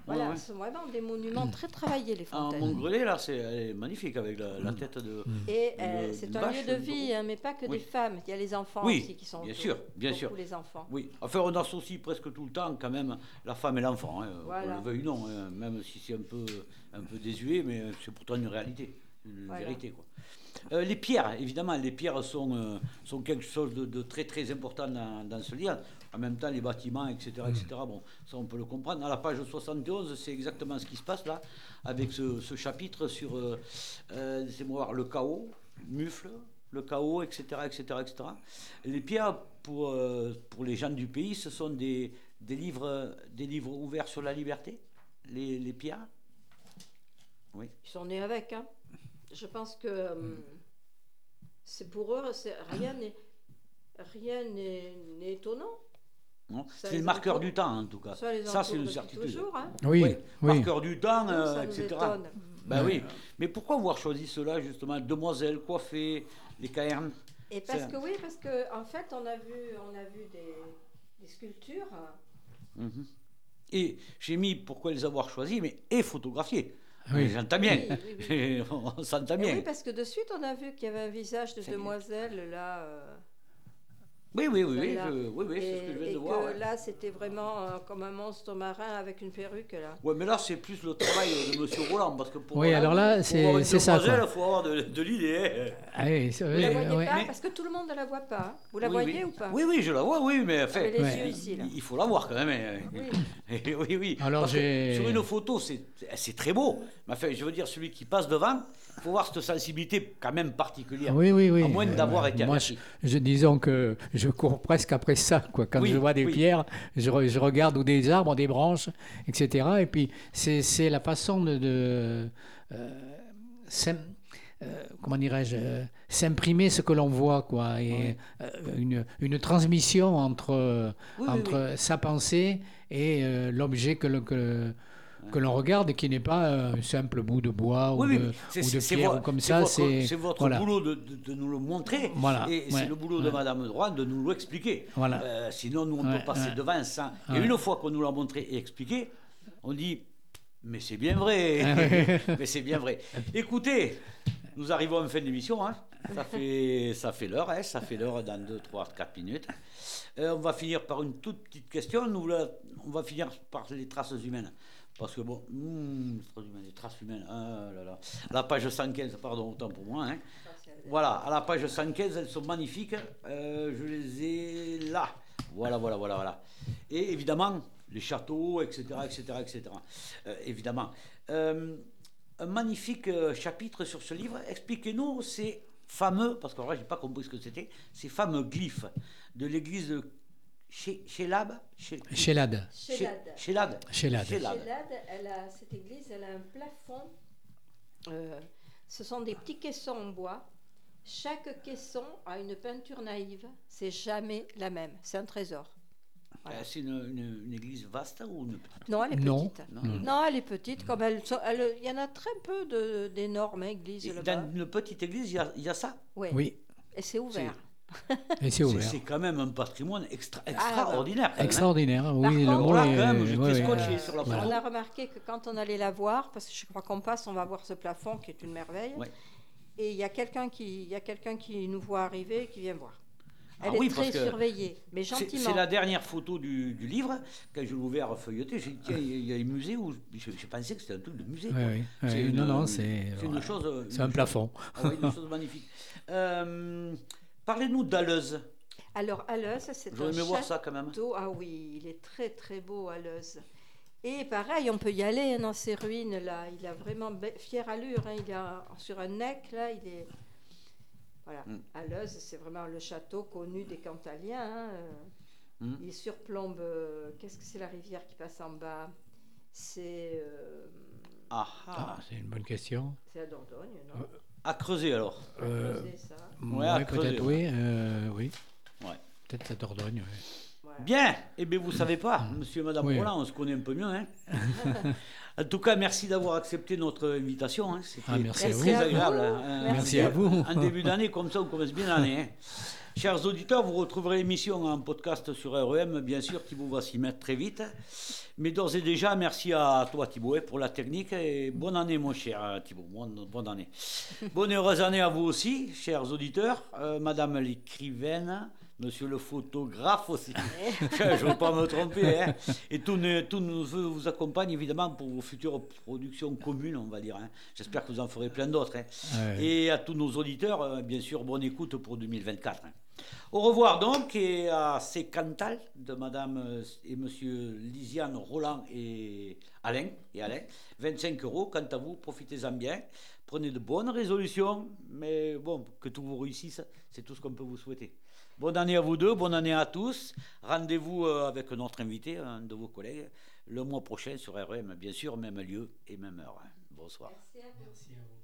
Voilà, Ouais, ouais. ce sont vraiment des monuments très travaillés, les Ah, fontaines. mon grelais, là, c'est elle est magnifique avec la, la tête de. Et euh, c'est un lieu de vie, hein, mais pas que Oui. des femmes. Il y a les enfants Oui, aussi qui sont bien autour. sûr, bien sûr. les enfants. Oui, enfin, on associe presque tout le temps quand même la femme et l'enfant. Hein. Voilà. On le veuille ou non, hein, même si c'est un peu, un peu désuet, mais c'est pourtant une réalité, une Voilà. vérité. Quoi. Euh, les pierres, évidemment, les pierres sont, euh, sont quelque chose de, de très très important dans, dans ce livre. En même temps, les bâtiments, etc., etc. Bon, ça on peut le comprendre. À la page 71, c'est exactement ce qui se passe là, avec ce, ce chapitre sur, euh, euh, voir, le chaos, mufle, le chaos, etc., etc., etc. Les pierres, pour, euh, pour les gens du pays, ce sont des, des, livres, des livres ouverts sur la liberté, les, les pierres? Oui. Ils sont nés avec. Hein. Je pense que hum, c'est pour eux, rien n'est rien n'est étonnant. C'est le marqueur entoure. du temps, en tout cas. Ça, Ça, c'est une certitude. Toujours, hein. Oui, Oui, oui. Marqueur du temps, euh, ça etc. étonne. Ben oui. Mais pourquoi avoir choisi cela, justement Demoiselles, coiffées, les cairns Et parce que oui, parce que en fait, on a vu, on a vu des, des sculptures. Mhm. Et j'ai mis pourquoi les avoir choisis, mais et photographiées. Oui. J'entends bien. Oui, oui, On s'entend Et bien. oui, parce que de suite, on a vu qu'il y avait un visage de bien. demoiselle là. euh, Oui, oui, oui, oui, je- oui, oui, c'est ce que je viens et de que voir. ouais. là, c'était vraiment euh, comme un monstre marin avec une perruque là. Ouais, mais là, c'est plus le travail de Monsieur Roland, parce que pour Oui, alors là, c'est- ça. Il faut avoir de, de l'idée. hein. Ah oui, Vous oui, la voyez oui. pas Mais- Parce que tout le monde ne la voit pas. hein. Vous la Oui, voyez oui. ou pas? Oui, oui, je la vois, oui, mais enfin, Avec les Ouais. yeux ici là. il, faut la voir quand même. hein. Oui. oui, oui. Alors, Parce que j'ai- Sur une photo, c'est c'est très beau. Mais enfin, je veux dire, celui qui passe devant, faut voir cette sensibilité quand même particulière. Oui, oui, oui. À moins d'avoir Euh, été Moi, je, je- disons que je cours presque après ça. Quoi. Quand Oui, je vois des oui. pierres, je, re- je regarde ou des arbres, des branches, etc. Et puis, c'est la façon de. de, euh, euh, comment dirais-je euh, S'imprimer ce que l'on voit, quoi. Et euh, une, une transmission entre, Oui, oui, entre sa pensée et l'objet que, le- que, que l'on regarde, et qui n'est pas un simple bout de bois ou Oui, de, ou de pierre vo- ou comme c'est ça. votre- C'est C'est votre voilà. boulot de, de- de nous le montrer. Voilà, Et ouais, c'est le boulot de ouais. Madame Droit de nous l'expliquer. Voilà. Euh, sinon, nous, on Ouais, peut passer devant sans. Et une fois qu'on nous l'a montré et expliqué, on dit Mais c'est bien vrai Mais c'est bien vrai. Écoutez, nous arrivons en fin d'émission. hein. Ça fait, ça fait l'heure, hein, ça fait l'heure dans 2, 3, 4 minutes. Euh, on va finir par une toute petite question. Nous, on va finir par les traces humaines. Parce que bon, hmm, les traces humaines, ah là là. À la page 115, pardon, autant pour moi. hein. Voilà, à la page 115, elles sont magnifiques. Euh, je les ai là. Voilà, voilà, voilà, voilà. Et évidemment, les châteaux, etc., etc., etc. Évidemment. Euh, un magnifique euh, chapitre sur ce livre. Expliquez-nous ces fameux, parce que là, j'ai pas compris ce que c'était, ces fameux glyphes de l'église de Chélade. Célade, elle a, cette église, elle a un plafond. euh, ce sont des petits caissons en bois. Chaque caisson a une peinture naïve. C'est jamais la même. C'est un trésor. Voilà. Euh, C'est une, une- une église vaste ou une petite? Non, elle est Non. petite. Non. Non, elle est petite. Comme elle, il y en a très peu de- d'énormes églises. Dans une petite église, il y a, il y a ça? Oui, Et c'est ouvert. et c'est C'est ouvert. c'est quand même un patrimoine extra- Ah, extraordinaire. hein. Extraordinaire, Par oui, le contre, mot là, est. quand même, j'étais oui, oui. scotché sur la On a remarqué que quand on allait la voir, parce que je crois qu'on passe, on va voir ce plafond qui est une merveille. Ouais. Et il y a quelqu'un qui, il y a quelqu'un qui nous voit arriver et qui vient voir. Ah Elle oui, est très parce que surveillée, mais C'est gentiment. c'est la dernière photo du, du livre. Quand je l'ai ouvert à feuilleter, j'ai dit, tiens, il y a- il y a un musée où je, je pensais que c'était un truc de musée. Oui, quoi. oui, C'est oui. une- Non, non, c'est. C'est une chose. euh, C'est un chose- plafond. Ah oui, une chose magnifique. Euh, Parlez-nous d'Aleuse. Alors, Aleuse, c'est un aimé voir château. ça quand même. Ah oui, il est très très beau, Aleuse. Et pareil, on peut y aller hein, dans ces ruines là. Il a vraiment fière allure. hein. Il est sur un nec là. Il est voilà. Mm. C'est vraiment le château connu des Cantaliens. hein, euh. Mm. Il surplombe. euh, Qu'est-ce que c'est la rivière qui passe en bas? C'est euh, Ah, Ah, ah. c'est une bonne question. c'est la Dordogne, non? À creuser alors. Euh. Ouais, à peut-être, oui. euh, oui. Ouais. Peut-être la Dordogne. oui. Bien, eh bien vous savez pas, monsieur et madame Oui. Roland, on se connaît un peu mieux. hein. en tout cas, merci d'avoir accepté notre invitation. hein. C'était Ah, merci très, à vous. très agréable. hein. Merci. Merci à vous. En début d'année, comme ça, on commence bien l'année. hein. Chers auditeurs, vous retrouverez l'émission en podcast sur REM. Bien sûr, Thibaut va s'y mettre très vite. Mais d'ores et déjà, merci à toi, Thibaut, hein, pour la technique. Et bonne année, mon cher euh, Thibaut. Bonne, bonne année. Bonne et heureuse année à vous aussi, chers auditeurs. Euh, Madame l'écrivaine, Monsieur le photographe aussi. Je ne veux pas me tromper. hein. Et tous nos, tous nos vœux vous accompagnent évidemment pour vos futures productions communes, on va dire. hein. J'espère que vous en ferez plein d'autres. hein. Ouais. Et à tous nos auditeurs, euh, bien sûr, bonne écoute pour 2024. hein. Au revoir donc, et à ces Cantal de Madame euh, et Monsieur Lisiane Roland et Alain, et Alain, 25 euros. Quant à vous, profitez-en bien. Prenez de bonnes résolutions, mais bon, que tout vous réussisse, c'est tout ce qu'on peut vous souhaiter. Bonne année à vous deux, bonne année à tous. Rendez-vous euh, avec notre invité, un de vos collègues, le mois prochain sur RM, bien sûr, même lieu et même heure. Bonsoir. Merci à vous.